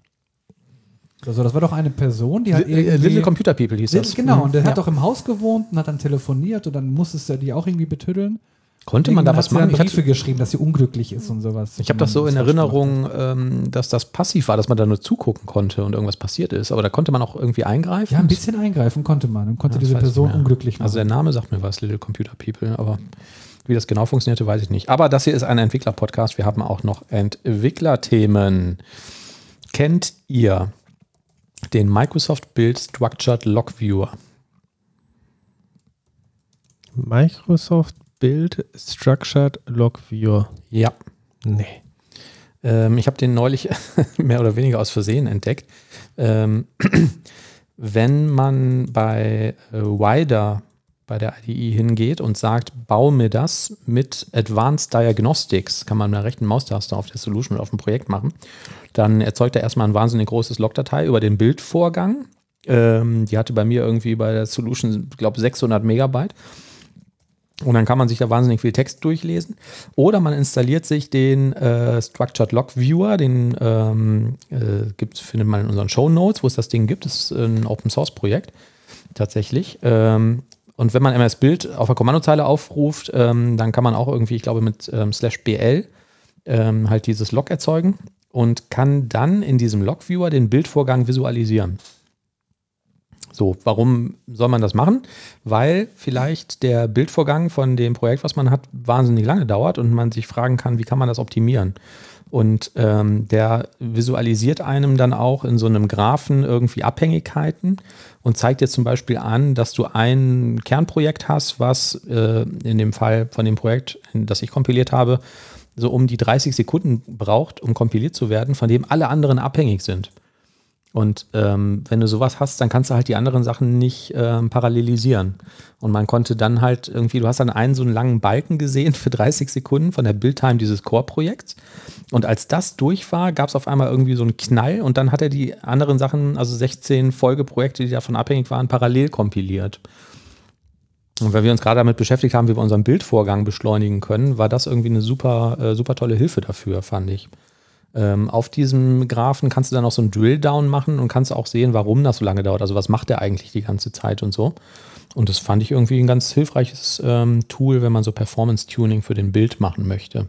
Also das war doch eine Person, die hat äh, irgendwie... Little Computer People hieß das. Genau, und der Ja. hat doch im Haus gewohnt und hat dann telefoniert und dann musstest du die auch irgendwie betüddeln. Konnte man da was machen? Ich Briefe geschrieben, dass sie unglücklich ist und sowas. Ich habe das so in Erinnerung, ähm, dass das passiv war, dass man da nur zugucken konnte und irgendwas passiert ist. Aber da konnte man auch irgendwie eingreifen. Ja, ein bisschen eingreifen konnte man und konnte Ja, diese Person unglücklich machen. Also der Name sagt mir was, Little Computer People, aber wie das genau funktionierte, weiß ich nicht. Aber das hier ist ein Entwickler-Podcast. Wir haben auch noch Entwicklerthemen. Kennt ihr den Microsoft Build Structured Log Viewer? Microsoft Build Structured Log Viewer. Ja. Nee. Ähm, ich habe den neulich mehr oder weniger aus Versehen entdeckt. Ähm, wenn man bei äh, Wider bei der IDE hingeht und sagt, bau mir das mit Advanced Diagnostics, kann man mit einer rechten Maustaste auf der Solution oder auf dem Projekt machen, dann erzeugt er erstmal ein wahnsinnig großes Logdatei über den Bildvorgang Ähm, die hatte bei mir irgendwie bei der Solution, glaube, 600 Megabyte. Und dann kann man sich da wahnsinnig viel Text durchlesen. Oder man installiert sich den äh, Structured Log Viewer, den ähm, äh, gibt's, findet man in unseren Show Notes, wo es das Ding gibt. Das ist ein Open Source Projekt tatsächlich. Ähm, und wenn man MS Bild auf der Kommandozeile aufruft, ähm, dann kann man auch irgendwie, ich glaube, mit ähm, slash BL ähm, halt dieses Log erzeugen und kann dann in diesem Log Viewer den Bildvorgang visualisieren. So, warum soll man das machen? Weil vielleicht der Bildvorgang von dem Projekt, was man hat, wahnsinnig lange dauert und man sich fragen kann, wie kann man das optimieren? Und ähm, der visualisiert einem dann auch in so einem Graphen irgendwie Abhängigkeiten und zeigt dir zum Beispiel an, dass du ein Kernprojekt hast, was äh, in dem Fall von dem Projekt, das ich kompiliert habe, so um die 30 Sekunden braucht, um kompiliert zu werden, von dem alle anderen abhängig sind. Und ähm, wenn du sowas hast, dann kannst du halt die anderen Sachen nicht ähm, parallelisieren. Und man konnte dann halt irgendwie, du hast dann einen so einen langen Balken gesehen für 30 Sekunden von der Buildtime dieses Core-Projekts. Und als das durch war, gab es auf einmal irgendwie so einen Knall und dann hat er die anderen Sachen, also 16 Folgeprojekte, die davon abhängig waren, parallel kompiliert. Und weil wir uns gerade damit beschäftigt haben, wie wir unseren Bildvorgang beschleunigen können, war das irgendwie eine super, äh, super tolle Hilfe dafür, fand ich. Ähm, auf diesem Graphen kannst du dann auch so ein Drill-Down machen und kannst auch sehen, warum das so lange dauert. Also was macht der eigentlich die ganze Zeit und so. Und das fand ich irgendwie ein ganz hilfreiches ähm, Tool, wenn man so Performance-Tuning für den Bild machen möchte.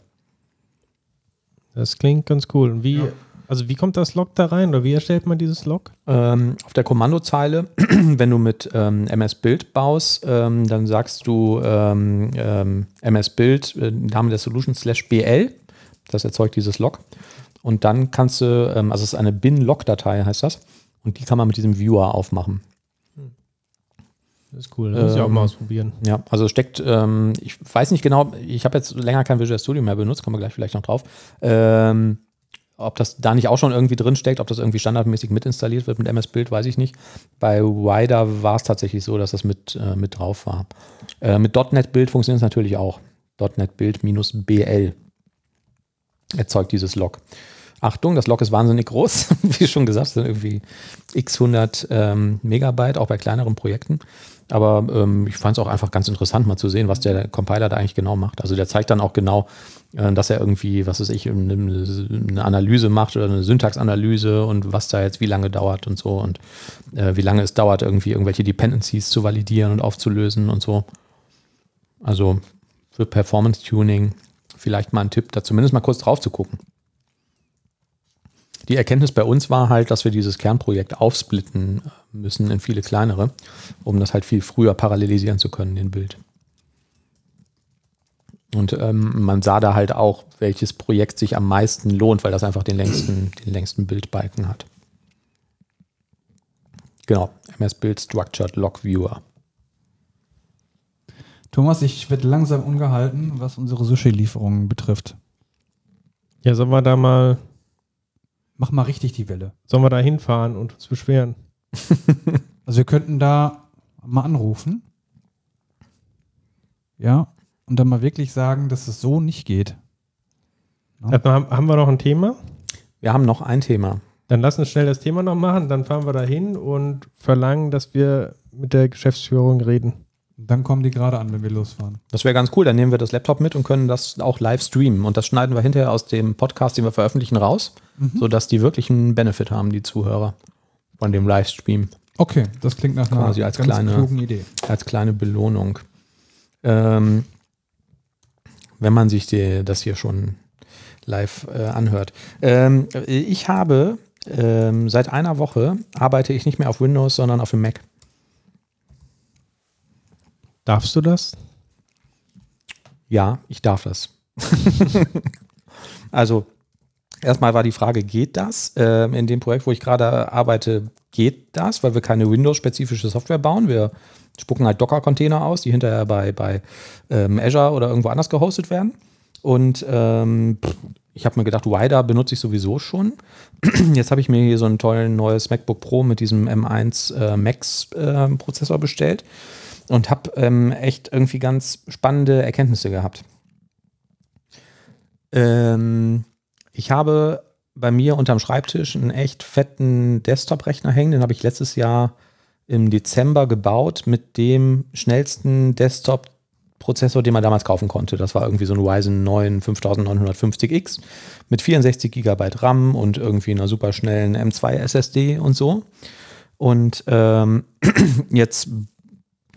Das klingt ganz cool. Und wie, also wie kommt das Log da rein oder wie erstellt man dieses Log? Ähm, auf der Kommandozeile, wenn du mit ähm, MS Build baust, ähm, dann sagst du ähm, ähm, MS Build, äh, Name der Solution slash BL. Das erzeugt dieses Log. Und dann kannst du, ähm, also es ist eine Bin-Log-Datei, heißt das. Und die kann man mit diesem Viewer aufmachen. Das ist cool, das muss ich auch Ähm, mal ausprobieren. Ja, also es steckt, ähm, ich weiß nicht genau, ich habe jetzt länger kein Visual Studio mehr benutzt, kommen wir gleich vielleicht noch drauf. Ähm, ob das da nicht auch schon irgendwie drin steckt, ob das irgendwie standardmäßig mit installiert wird mit MS Build, weiß ich nicht. Bei Wider war es tatsächlich so, dass das mit, äh, mit drauf war. Äh, mit .NET Build funktioniert es natürlich auch. .NET Build minus BL erzeugt dieses Log. Achtung, das Log ist wahnsinnig groß, wie schon gesagt, es sind irgendwie x 100 ähm, Megabyte, auch bei kleineren Projekten. Aber ähm, ich fand es auch einfach ganz interessant, mal zu sehen, was der Compiler da eigentlich genau macht. Also der zeigt dann auch genau, äh, dass er irgendwie, was weiß ich, eine, eine Analyse macht oder eine Syntaxanalyse und was da jetzt wie lange dauert und so und äh, wie lange es dauert, irgendwie irgendwelche Dependencies zu validieren und aufzulösen und so. Also für Performance Tuning vielleicht mal ein Tipp, da zumindest mal kurz drauf zu gucken. Die Erkenntnis bei uns war halt, dass wir dieses Kernprojekt aufsplitten müssen in viele kleinere, um das halt viel früher parallelisieren zu können, den Bild. Und ähm, man sah da halt auch, welches Projekt sich am meisten lohnt, weil das einfach den längsten, den längsten Bildbalken hat. Genau, MS Build Structured Log Viewer. Thomas, ich werde langsam ungehalten, was unsere Sushi-Lieferungen betrifft. Ja, sollen wir da mal, Mach mal richtig die Welle. sollen wir da hinfahren und uns beschweren? Also wir könnten da mal anrufen. Ja, und dann mal wirklich sagen, dass es so nicht geht. Ja. Erstmal haben, haben wir noch ein Thema? Wir haben noch ein Thema. Dann lass uns schnell das Thema noch machen, dann fahren wir da hin und verlangen, dass wir mit der Geschäftsführung reden. Dann kommen die gerade an, wenn wir losfahren. Das wäre ganz cool. Dann nehmen wir das Laptop mit und können das auch live streamen. Und das schneiden wir hinterher aus dem Podcast, den wir veröffentlichen, raus, sodass die wirklich einen Benefit haben, die Zuhörer von dem Livestream Okay, das klingt nach einer Quasi als ganz kleine- klugen Idee. als kleine Belohnung. Ähm, wenn man sich die, das hier schon live äh, anhört. Ähm, ich habe ähm, seit einer Woche arbeite ich nicht mehr auf Windows, sondern auf dem Mac. Darfst du das? Ja, ich darf das. also, erstmal war die Frage, geht das? Ähm, in dem Projekt, wo ich gerade arbeite, geht das, weil wir keine Windows-spezifische Software bauen. Wir spucken halt Docker-Container aus, die hinterher bei, bei ähm, Azure oder irgendwo anders gehostet werden. Und ähm, ich habe mir gedacht, Wider benutze ich sowieso schon. Jetzt habe ich mir hier so einen tollen neues MacBook Pro mit diesem M1 äh, Max äh, Prozessor bestellt und habe ähm, echt irgendwie ganz spannende Erkenntnisse gehabt. Ähm, ich habe bei mir unterm Schreibtisch einen echt fetten Desktop-Rechner hängen, den habe ich letztes Jahr im Dezember gebaut mit dem schnellsten Desktop-Prozessor, den man damals kaufen konnte. Das war irgendwie so ein Ryzen 9 5950X mit 64 GB RAM und irgendwie einer super schnellen M2 SSD und so. Und ähm, jetzt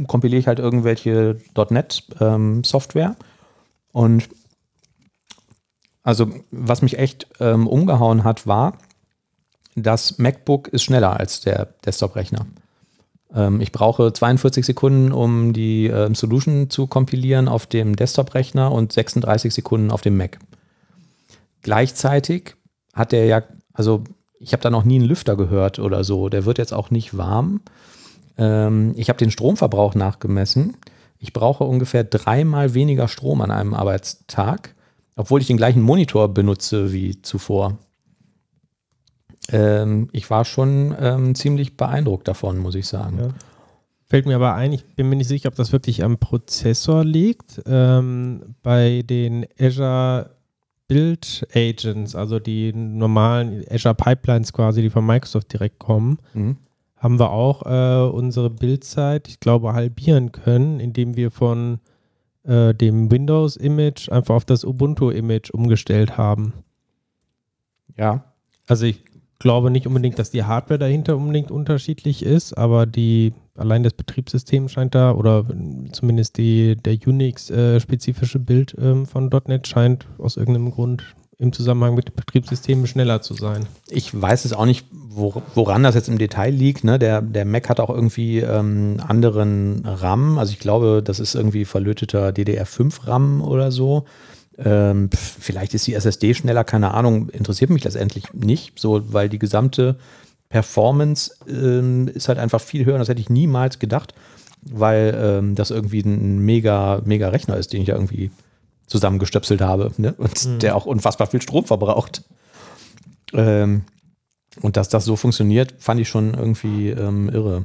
kompiliere ich halt irgendwelche .NET-Software. und also was mich echt ähm, umgehauen hat, war, das MacBook ist schneller als der Desktop-Rechner. Ähm, ich brauche 42 Sekunden, um die ähm, Solution zu kompilieren auf dem Desktop-Rechner und 36 Sekunden auf dem Mac. Gleichzeitig hat der ja, also ich habe da noch nie einen Lüfter gehört oder so. Der wird jetzt auch nicht warm. Ähm, ich habe den Stromverbrauch nachgemessen. Ich brauche ungefähr dreimal weniger Strom an einem Arbeitstag, obwohl ich den gleichen Monitor benutze wie zuvor. Ähm, ich war schon ähm, ziemlich beeindruckt davon, muss ich sagen. Ja. Fällt mir aber ein, ich bin mir nicht sicher, ob das wirklich am Prozessor liegt. Ähm, bei den Azure Build Agents, also die normalen Azure Pipelines quasi, die von Microsoft direkt kommen, Mhm. Haben wir auch äh, unsere Bildzeit, ich glaube, halbieren können, indem wir von äh, dem Windows-Image einfach auf das Ubuntu-Image umgestellt haben. Ja, Also ich glaube nicht unbedingt, dass die Hardware dahinter unbedingt unterschiedlich ist, aber die allein das Betriebssystem scheint da oder zumindest die, der Unix-spezifische Bild ähm, von .NET scheint aus irgendeinem Grund im Zusammenhang mit Betriebssystemen schneller zu sein. ich weiß es auch nicht, wo, woran das jetzt im Detail liegt. Ne? Der, der Mac hat auch irgendwie ähm, anderen RAM. Also ich glaube, das ist irgendwie verlöteter DDR5 RAM oder so. Ähm, vielleicht ist die SSD schneller, keine Ahnung, interessiert mich letztendlich nicht, so, weil die gesamte Performance ähm, ist halt einfach viel höher. Das hätte ich niemals gedacht, weil ähm, das irgendwie ein mega, mega Rechner ist, den ich ja irgendwie zusammengestöpselt habe ne? und der auch unfassbar viel Strom verbraucht. Ähm, und dass das so funktioniert, fand ich schon irgendwie ähm, irre.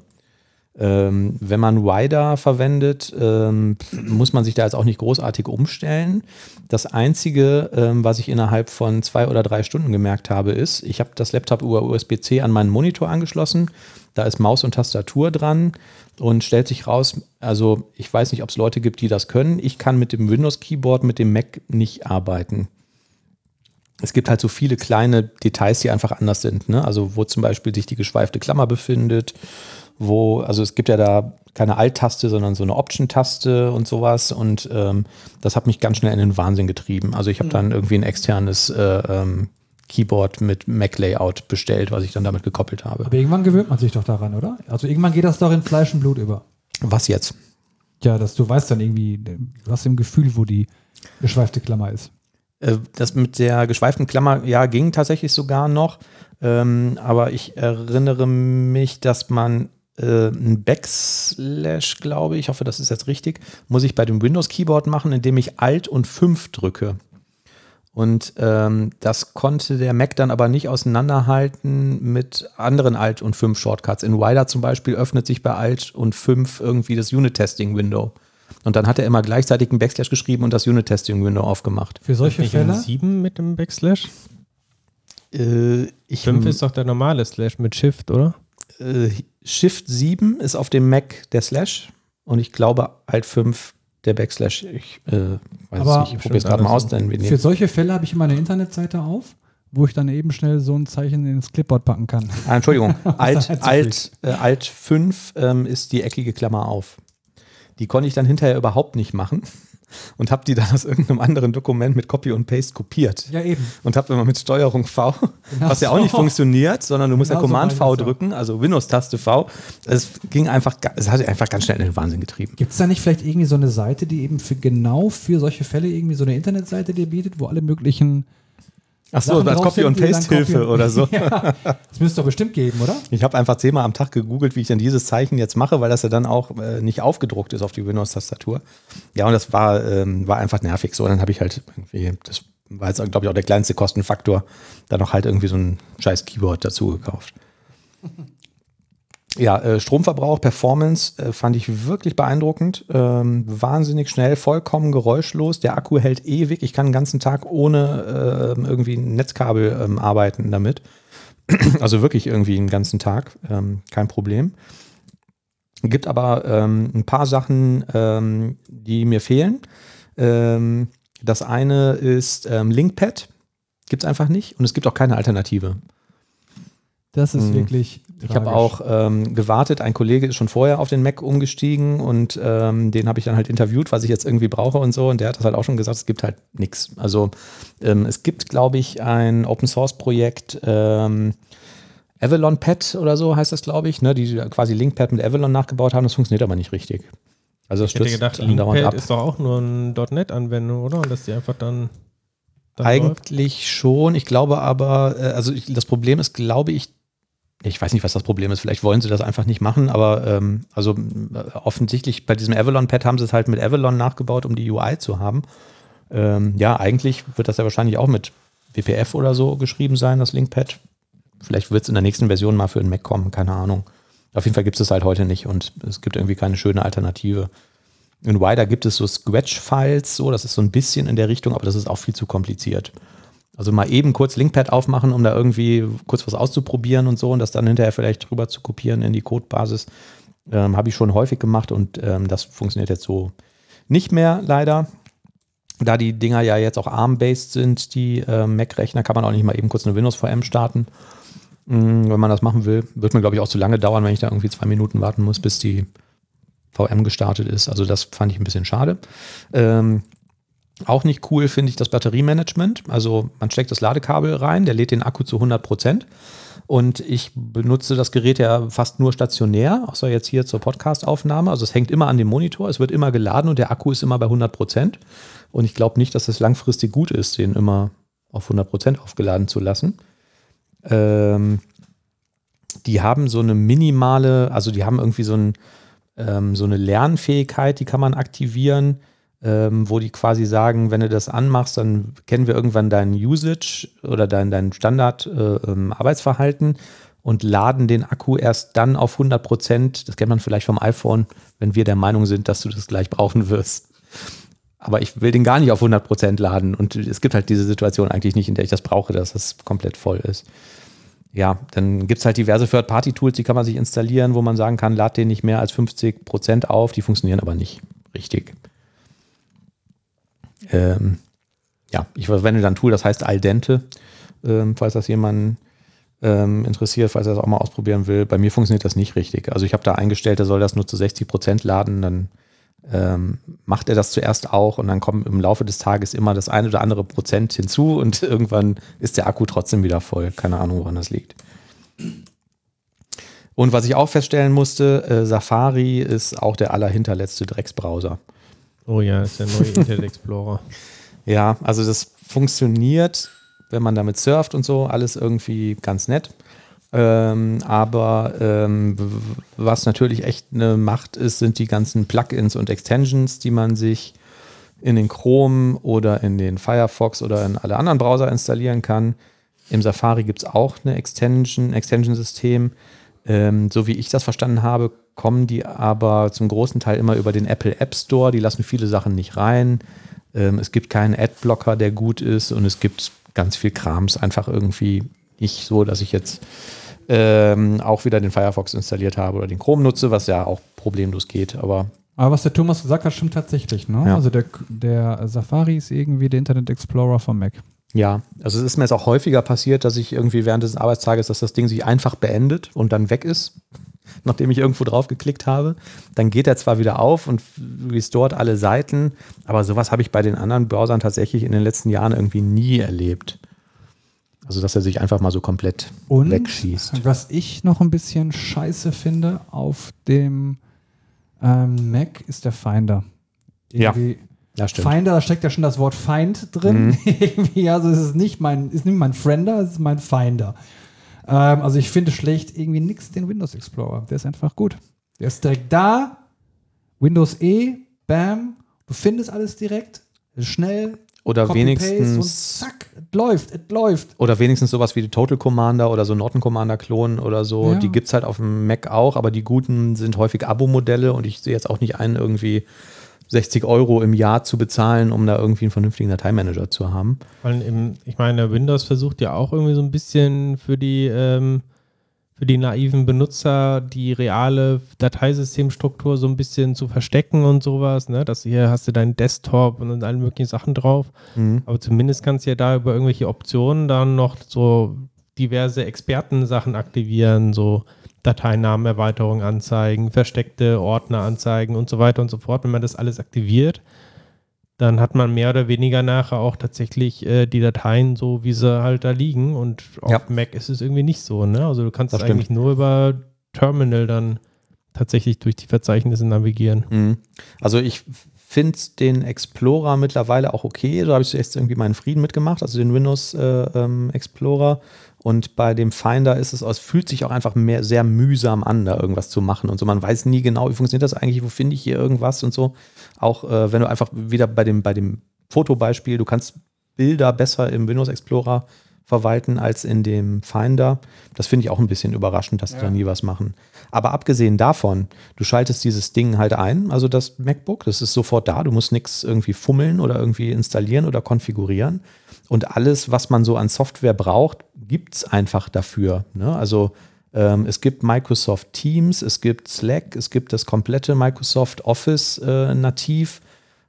Ähm, wenn man Wider verwendet, ähm, muss man sich da jetzt auch nicht großartig umstellen. Das Einzige, ähm, was ich innerhalb von zwei oder drei Stunden gemerkt habe, ist, ich habe das Laptop über USB-C an meinen Monitor angeschlossen. Da ist Maus und Tastatur dran und stellt sich raus, also ich weiß nicht, ob es Leute gibt, die das können. Ich kann mit dem Windows-Keyboard, mit dem Mac nicht arbeiten es gibt halt so viele kleine Details, die einfach anders sind. Ne? Also wo zum Beispiel sich die geschweifte Klammer befindet, wo, also es gibt ja da keine Alt-Taste, sondern so eine Option-Taste und sowas. Und ähm, das hat mich ganz schnell in den Wahnsinn getrieben. Also ich habe dann irgendwie ein externes äh, ähm, Keyboard mit Mac-Layout bestellt, was ich dann damit gekoppelt habe. Aber irgendwann gewöhnt man sich doch daran, oder? Also irgendwann geht das doch in Fleisch und Blut über. Was jetzt? Ja, dass du weißt dann irgendwie, du hast im Gefühl, wo die geschweifte Klammer ist. Äh, Das mit der geschweiften Klammer, ja, ging tatsächlich sogar noch. Ähm, aber ich erinnere mich, dass man äh, ein Backslash, glaube ich, hoffe, das ist jetzt richtig, muss ich bei dem Windows-Keyboard machen, indem ich Alt und 5 drücke. Und ähm, das konnte der Mac dann aber nicht auseinanderhalten mit anderen Alt- und 5 Shortcuts. In Wider zum Beispiel öffnet sich bei Alt und 5 irgendwie das Unit-Testing-Window. Und dann hat er immer gleichzeitig einen Backslash geschrieben und das Unit-Testing-Window aufgemacht. Für solche Fälle? 7 mit dem Backslash? Äh, ich 5 ist doch der normale Slash mit Shift, oder? Äh, Shift 7 ist auf dem Mac der Slash und ich glaube Alt 5 der Backslash. Ich äh, weiß Aber es nicht, ich probiere es gerade mal aus. Denn wir Für solche Fälle habe ich immer eine Internetseite auf, wo ich dann eben schnell so ein Zeichen ins Clipboard packen kann. ah, Entschuldigung, Alt, Alt, äh, Alt 5 ähm, ist die eckige Klammer auf. Die konnte ich dann hinterher überhaupt nicht machen und habe die dann aus irgendeinem anderen Dokument mit Copy und Paste kopiert. Ja, eben. Und habe immer mit Steuerung V, Genau was ja auch so. nicht funktioniert, sondern du musst ja Genau so Command meine V drücken, also Windows-Taste V. Es ging einfach, es hat einfach ganz schnell in den Wahnsinn getrieben. Gibt es da nicht vielleicht irgendwie so eine Seite, die eben für genau für solche Fälle irgendwie so eine Internetseite dir bietet, wo alle möglichen Ach so, Sachen als Copy und Paste Hilfe oder so. ja, das müsste es doch bestimmt geben, oder? Ich habe einfach zehnmal am Tag gegoogelt, wie ich denn dieses Zeichen jetzt mache, weil das ja dann auch äh, nicht aufgedruckt ist auf die Windows-Tastatur. Ja, und das war, ähm, war einfach nervig. So, und dann habe ich halt irgendwie, das war jetzt, glaube ich, auch der kleinste Kostenfaktor, dann noch halt irgendwie so ein scheiß Keyboard dazu gekauft. Ja, äh, Stromverbrauch, Performance äh, fand ich wirklich beeindruckend. Ähm, wahnsinnig schnell, vollkommen geräuschlos. Der Akku hält ewig. Ich kann den ganzen Tag ohne ähm, irgendwie ein Netzkabel ähm, arbeiten damit. Also wirklich irgendwie den ganzen Tag, ähm, kein Problem. Gibt aber ähm, ein paar Sachen, ähm, die mir fehlen. Ähm, das eine ist Linkpad. Gibt es einfach nicht. Und es gibt auch keine Alternative. Das ist Hm. wirklich. Ich habe tragisch. auch ähm, gewartet, ein Kollege ist schon vorher auf den Mac umgestiegen und ähm, den habe ich dann halt interviewt, was ich jetzt irgendwie brauche und so. Und der hat das halt auch schon gesagt, es gibt halt nichts. Also ähm, es gibt, glaube ich, ein Open Source Projekt, ähm, Avalon Pad oder so heißt das, glaube ich, ne, die quasi Linkpad mit Avalon nachgebaut haben. Das funktioniert aber nicht richtig. Also es Ich hätte gedacht, Linkpad ab. ist doch auch nur eine .NET-Anwendung, oder? Und dass die einfach dann, dann läuft. Eigentlich schon. Ich glaube aber, äh, also ich, das Problem ist, glaube ich, ich weiß nicht, was das Problem ist. Vielleicht wollen sie das einfach nicht machen, aber ähm, also äh, offensichtlich bei diesem Avalon-Pad haben sie es halt mit Avalon nachgebaut, um die UI zu haben. Ähm, ja, eigentlich wird das ja wahrscheinlich auch mit WPF oder so geschrieben sein, das Linkpad. Vielleicht wird es in der nächsten Version mal für den Mac kommen, keine Ahnung. Auf jeden Fall gibt es es halt heute nicht und es gibt irgendwie keine schöne Alternative. In Wider gibt es so Scratch-Files, so, das ist so ein bisschen in der Richtung, aber das ist auch viel zu kompliziert. Also mal eben kurz Linkpad aufmachen, um da irgendwie kurz was auszuprobieren und so und das dann hinterher vielleicht rüber zu kopieren in die Codebasis. Ähm, Habe ich schon häufig gemacht und ähm, das funktioniert jetzt so nicht mehr leider. Da die Dinger ja jetzt auch ARM-based sind, die äh, Mac-Rechner, kann man auch nicht mal eben kurz eine Windows-VM starten. Mm, wenn man das machen will, wird mir, glaube ich, auch zu lange dauern, wenn ich da irgendwie zwei Minuten warten muss, bis die VM gestartet ist. Also das fand ich ein bisschen schade. Ähm, auch nicht cool finde ich das Batteriemanagement. Also man steckt das Ladekabel rein, der lädt den Akku zu 100 Prozent. Und ich benutze das Gerät ja fast nur stationär, außer jetzt hier zur Podcast-Aufnahme. Also es hängt immer an dem Monitor, es wird immer geladen und der Akku ist immer bei 100 Prozent. Und ich glaube nicht, dass es langfristig gut ist, den immer auf 100 Prozent aufgeladen zu lassen. Ähm, die haben so eine minimale, also die haben irgendwie so, ein, ähm, so eine Lernfähigkeit, die kann man aktivieren, ähm, wo die quasi sagen, wenn du das anmachst, dann kennen wir irgendwann dein Usage oder dein, dein Standard-Arbeitsverhalten äh, und laden den Akku erst dann auf 100 Prozent. Das kennt man vielleicht vom iPhone, wenn wir der Meinung sind, dass du das gleich brauchen wirst. Aber ich will den gar nicht auf 100 Prozent laden und es gibt halt diese Situation eigentlich nicht, in der ich das brauche, dass das komplett voll ist. Ja, dann gibt es halt diverse Third-Party-Tools, die kann man sich installieren, wo man sagen kann, lad den nicht mehr als 50 Prozent auf, die funktionieren aber nicht richtig. Ähm, ja, ich verwende dann ein Tool, das heißt Aldente, ähm, falls das jemanden ähm, interessiert, falls er das auch mal ausprobieren will. Bei mir funktioniert das nicht richtig. Also ich habe da eingestellt, er soll das nur zu 60 Prozent laden, dann ähm, macht er das zuerst auch und dann kommt im Laufe des Tages immer das eine oder andere Prozent hinzu und irgendwann ist der Akku trotzdem wieder voll. Keine Ahnung, woran das liegt. Und was ich auch feststellen musste, äh, Safari ist auch der allerhinterletzte Drecksbrowser. Oh ja, ist der neue Internet Explorer. Ja, also das funktioniert, wenn man damit surft und so, alles irgendwie ganz nett. Ähm, aber ähm, was natürlich echt eine Macht ist, sind die ganzen Plugins und Extensions, die man sich in den Chrome oder in den Firefox oder in alle anderen Browser installieren kann. Im Safari gibt es auch eine Extension, Extension-System. Ähm, so wie ich das verstanden habe, kommen die aber zum großen Teil immer über den Apple App Store. Die lassen viele Sachen nicht rein. Ähm, es gibt keinen Adblocker, der gut ist und es gibt ganz viel Krams einfach irgendwie nicht so, dass ich jetzt ähm, auch wieder den Firefox installiert habe oder den Chrome nutze, was ja auch problemlos geht. Aber Aber was der Thomas gesagt hat, stimmt tatsächlich. Ne? Ja. Also der, der Safari ist irgendwie der Internet Explorer vom Mac. ja, also es ist mir jetzt auch häufiger passiert, dass ich irgendwie während des Arbeitstages, dass das Ding sich einfach beendet und dann weg ist, nachdem ich irgendwo drauf geklickt habe. Dann geht er zwar wieder auf und restort alle Seiten, aber sowas habe ich bei den anderen Browsern tatsächlich in den letzten Jahren irgendwie nie erlebt. Also, dass er sich einfach mal so komplett Und wegschießt. was ich noch ein bisschen scheiße finde auf dem ähm, Mac ist der Finder. Ja, Irgendwie- Ja, stimmt. Finder, da steckt ja schon das Wort Feind drin. Irgendwie, also es ist nicht mein, ist nicht mein Friender, es ist mein Finder. Ähm, also ich finde schlecht irgendwie nix den Windows Explorer. Der ist einfach gut. Der ist direkt da. Windows E, bam, du findest alles direkt, schnell. Oder wenigstens- und zack, es läuft, es läuft. Oder wenigstens sowas wie die Total Commander oder so Norton Commander Klon oder so. Ja. Die gibt es halt auf dem Mac auch, aber die guten sind häufig Abo-Modelle und ich sehe jetzt auch nicht ein, irgendwie 60 Euro im Jahr zu bezahlen, um da irgendwie einen vernünftigen Dateimanager zu haben. Weil im, ich meine, Windows versucht ja auch irgendwie so ein bisschen für die, ähm, für die naiven Benutzer die reale Dateisystemstruktur so ein bisschen zu verstecken und sowas. Ne? Dass hier hast du deinen Desktop und alle möglichen Sachen drauf. Mhm. Aber zumindest kannst du ja da über irgendwelche Optionen dann noch so diverse Expertensachen aktivieren, so Dateinamenerweiterung anzeigen, versteckte Ordner anzeigen und so weiter und so fort. Wenn man das alles aktiviert, dann hat man mehr oder weniger nachher auch tatsächlich äh, die Dateien so, wie sie halt da liegen. Und auf Ja. Mac ist es irgendwie nicht so. Ne? Also du kannst Das eigentlich nur über Terminal dann tatsächlich durch die Verzeichnisse navigieren. Mhm. Also ich finde den Explorer mittlerweile auch okay. Da habe ich jetzt irgendwie meinen Frieden mitgemacht, also den Windows äh, ähm, Explorer. Und bei dem Finder ist es, es fühlt sich auch einfach mehr, sehr mühsam an, da irgendwas zu machen und so. Man weiß nie genau, wie funktioniert das eigentlich, wo finde ich hier irgendwas und so. Auch äh, wenn du einfach wieder bei dem, bei dem Fotobeispiel, du kannst Bilder besser im Windows Explorer verwalten als in dem Finder. Das finde ich auch ein bisschen überraschend, dass die da nie was machen. Aber abgesehen davon, du schaltest dieses Ding halt ein, also das MacBook, das ist sofort da, du musst nichts irgendwie fummeln oder irgendwie installieren oder konfigurieren. Und alles, was man so an Software braucht, gibt es einfach dafür. Ne? Also ähm, es gibt Microsoft Teams, es gibt Slack, es gibt das komplette Microsoft Office äh, nativ.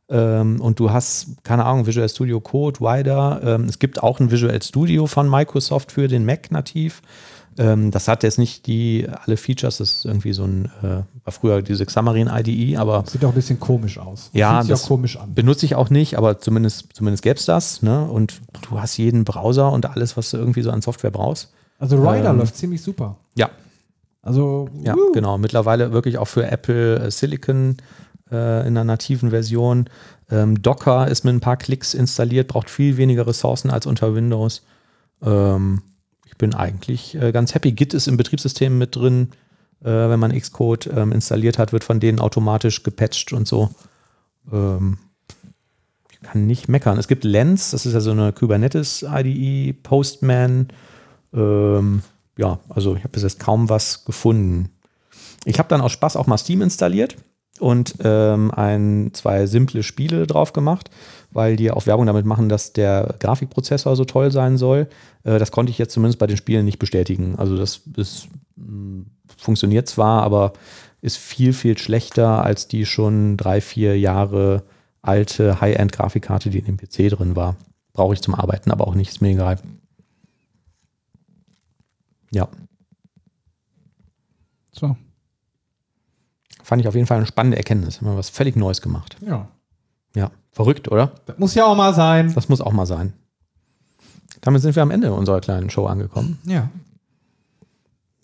Ähm, und du hast, keine Ahnung, Visual Studio Code, Wider. Ähm, es gibt auch ein Visual Studio von Microsoft für den Mac nativ. Ähm, das hat jetzt nicht die alle Features, das ist irgendwie so ein, äh, war früher diese Xamarin IDE, aber Sieht auch ein bisschen komisch aus. Ja, das auch komisch an. benutze ich auch nicht, aber zumindest, zumindest gäbe es das. Ne? Und du hast jeden Browser und alles, was du irgendwie so an Software brauchst. Also Rider ähm, läuft ziemlich super. Ja, Also, ja, uh, genau. Mittlerweile wirklich auch für Apple äh, Silicon äh, in einer nativen Version. Ähm, Docker ist mit ein paar Klicks installiert, braucht viel weniger Ressourcen als unter Windows. Ähm, bin eigentlich äh, ganz happy. Git ist im Betriebssystem mit drin. Äh, wenn man Xcode ähm, installiert hat, wird von denen automatisch gepatcht und so. Ähm, ich kann nicht meckern. Es gibt Lens, das ist ja so eine Kubernetes-IDE, Postman. Ähm, ja, also ich habe bis jetzt kaum was gefunden. Ich habe dann aus Spaß auch mal Steam installiert und ein, zwei simple Spiele drauf gemacht, weil die auch Werbung damit machen, dass der Grafikprozessor so toll sein soll. Äh, das konnte ich jetzt zumindest bei den Spielen nicht bestätigen. Also das ist, mh, funktioniert zwar, aber ist viel, viel schlechter als die schon drei, vier Jahre alte High-End-Grafikkarte, die in dem PC drin war. Brauche ich zum Arbeiten, aber auch nicht, ist mir egal. Ja, so. fand ich auf jeden Fall eine spannende Erkenntnis. Haben wir was völlig Neues gemacht. Ja. Verrückt, oder? Das muss ja auch mal sein. Das muss auch mal sein. Damit sind wir am Ende unserer kleinen Show angekommen. Ja.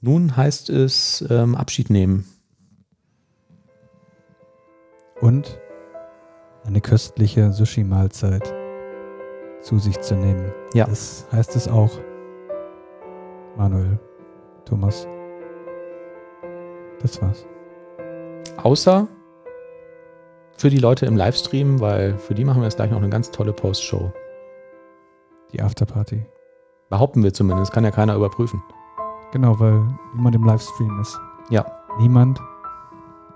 Nun heißt es ähm, Abschied nehmen. Und eine köstliche Sushi-Mahlzeit zu sich zu nehmen. Ja. Das heißt es auch. Manuel, Thomas. Das war's. Außer für die Leute im Livestream, weil für die machen wir jetzt gleich noch eine ganz tolle Post-Show. Die Afterparty. Behaupten wir zumindest, kann ja keiner überprüfen. Genau, weil niemand im Livestream ist. Ja. Niemand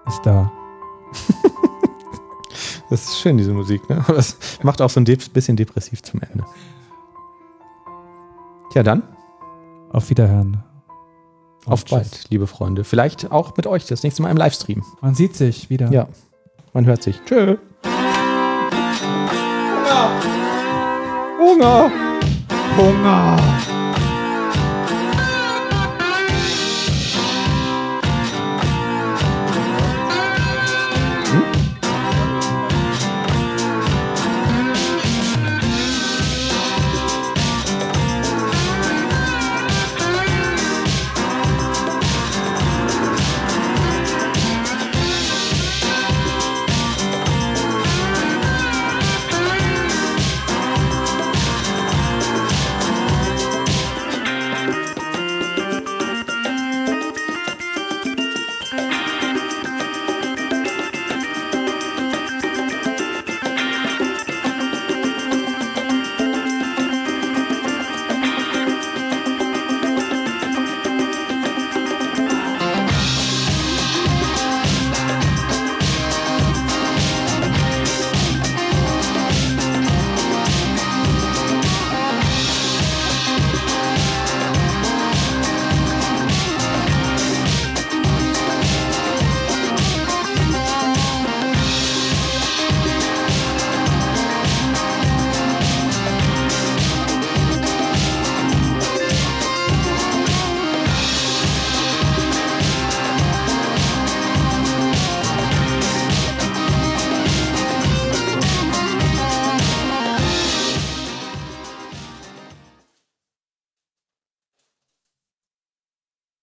ist da. Das ist schön, diese Musik, ne? Das macht auch so ein bisschen depressiv zum Ende. Tja, dann Auf Wiederhören. Und auf tschüss. bald, liebe Freunde. Vielleicht auch mit euch das nächste Mal im Livestream. Man sieht sich wieder. Ja, man hört sich. Tschö. Hunger. Hunger!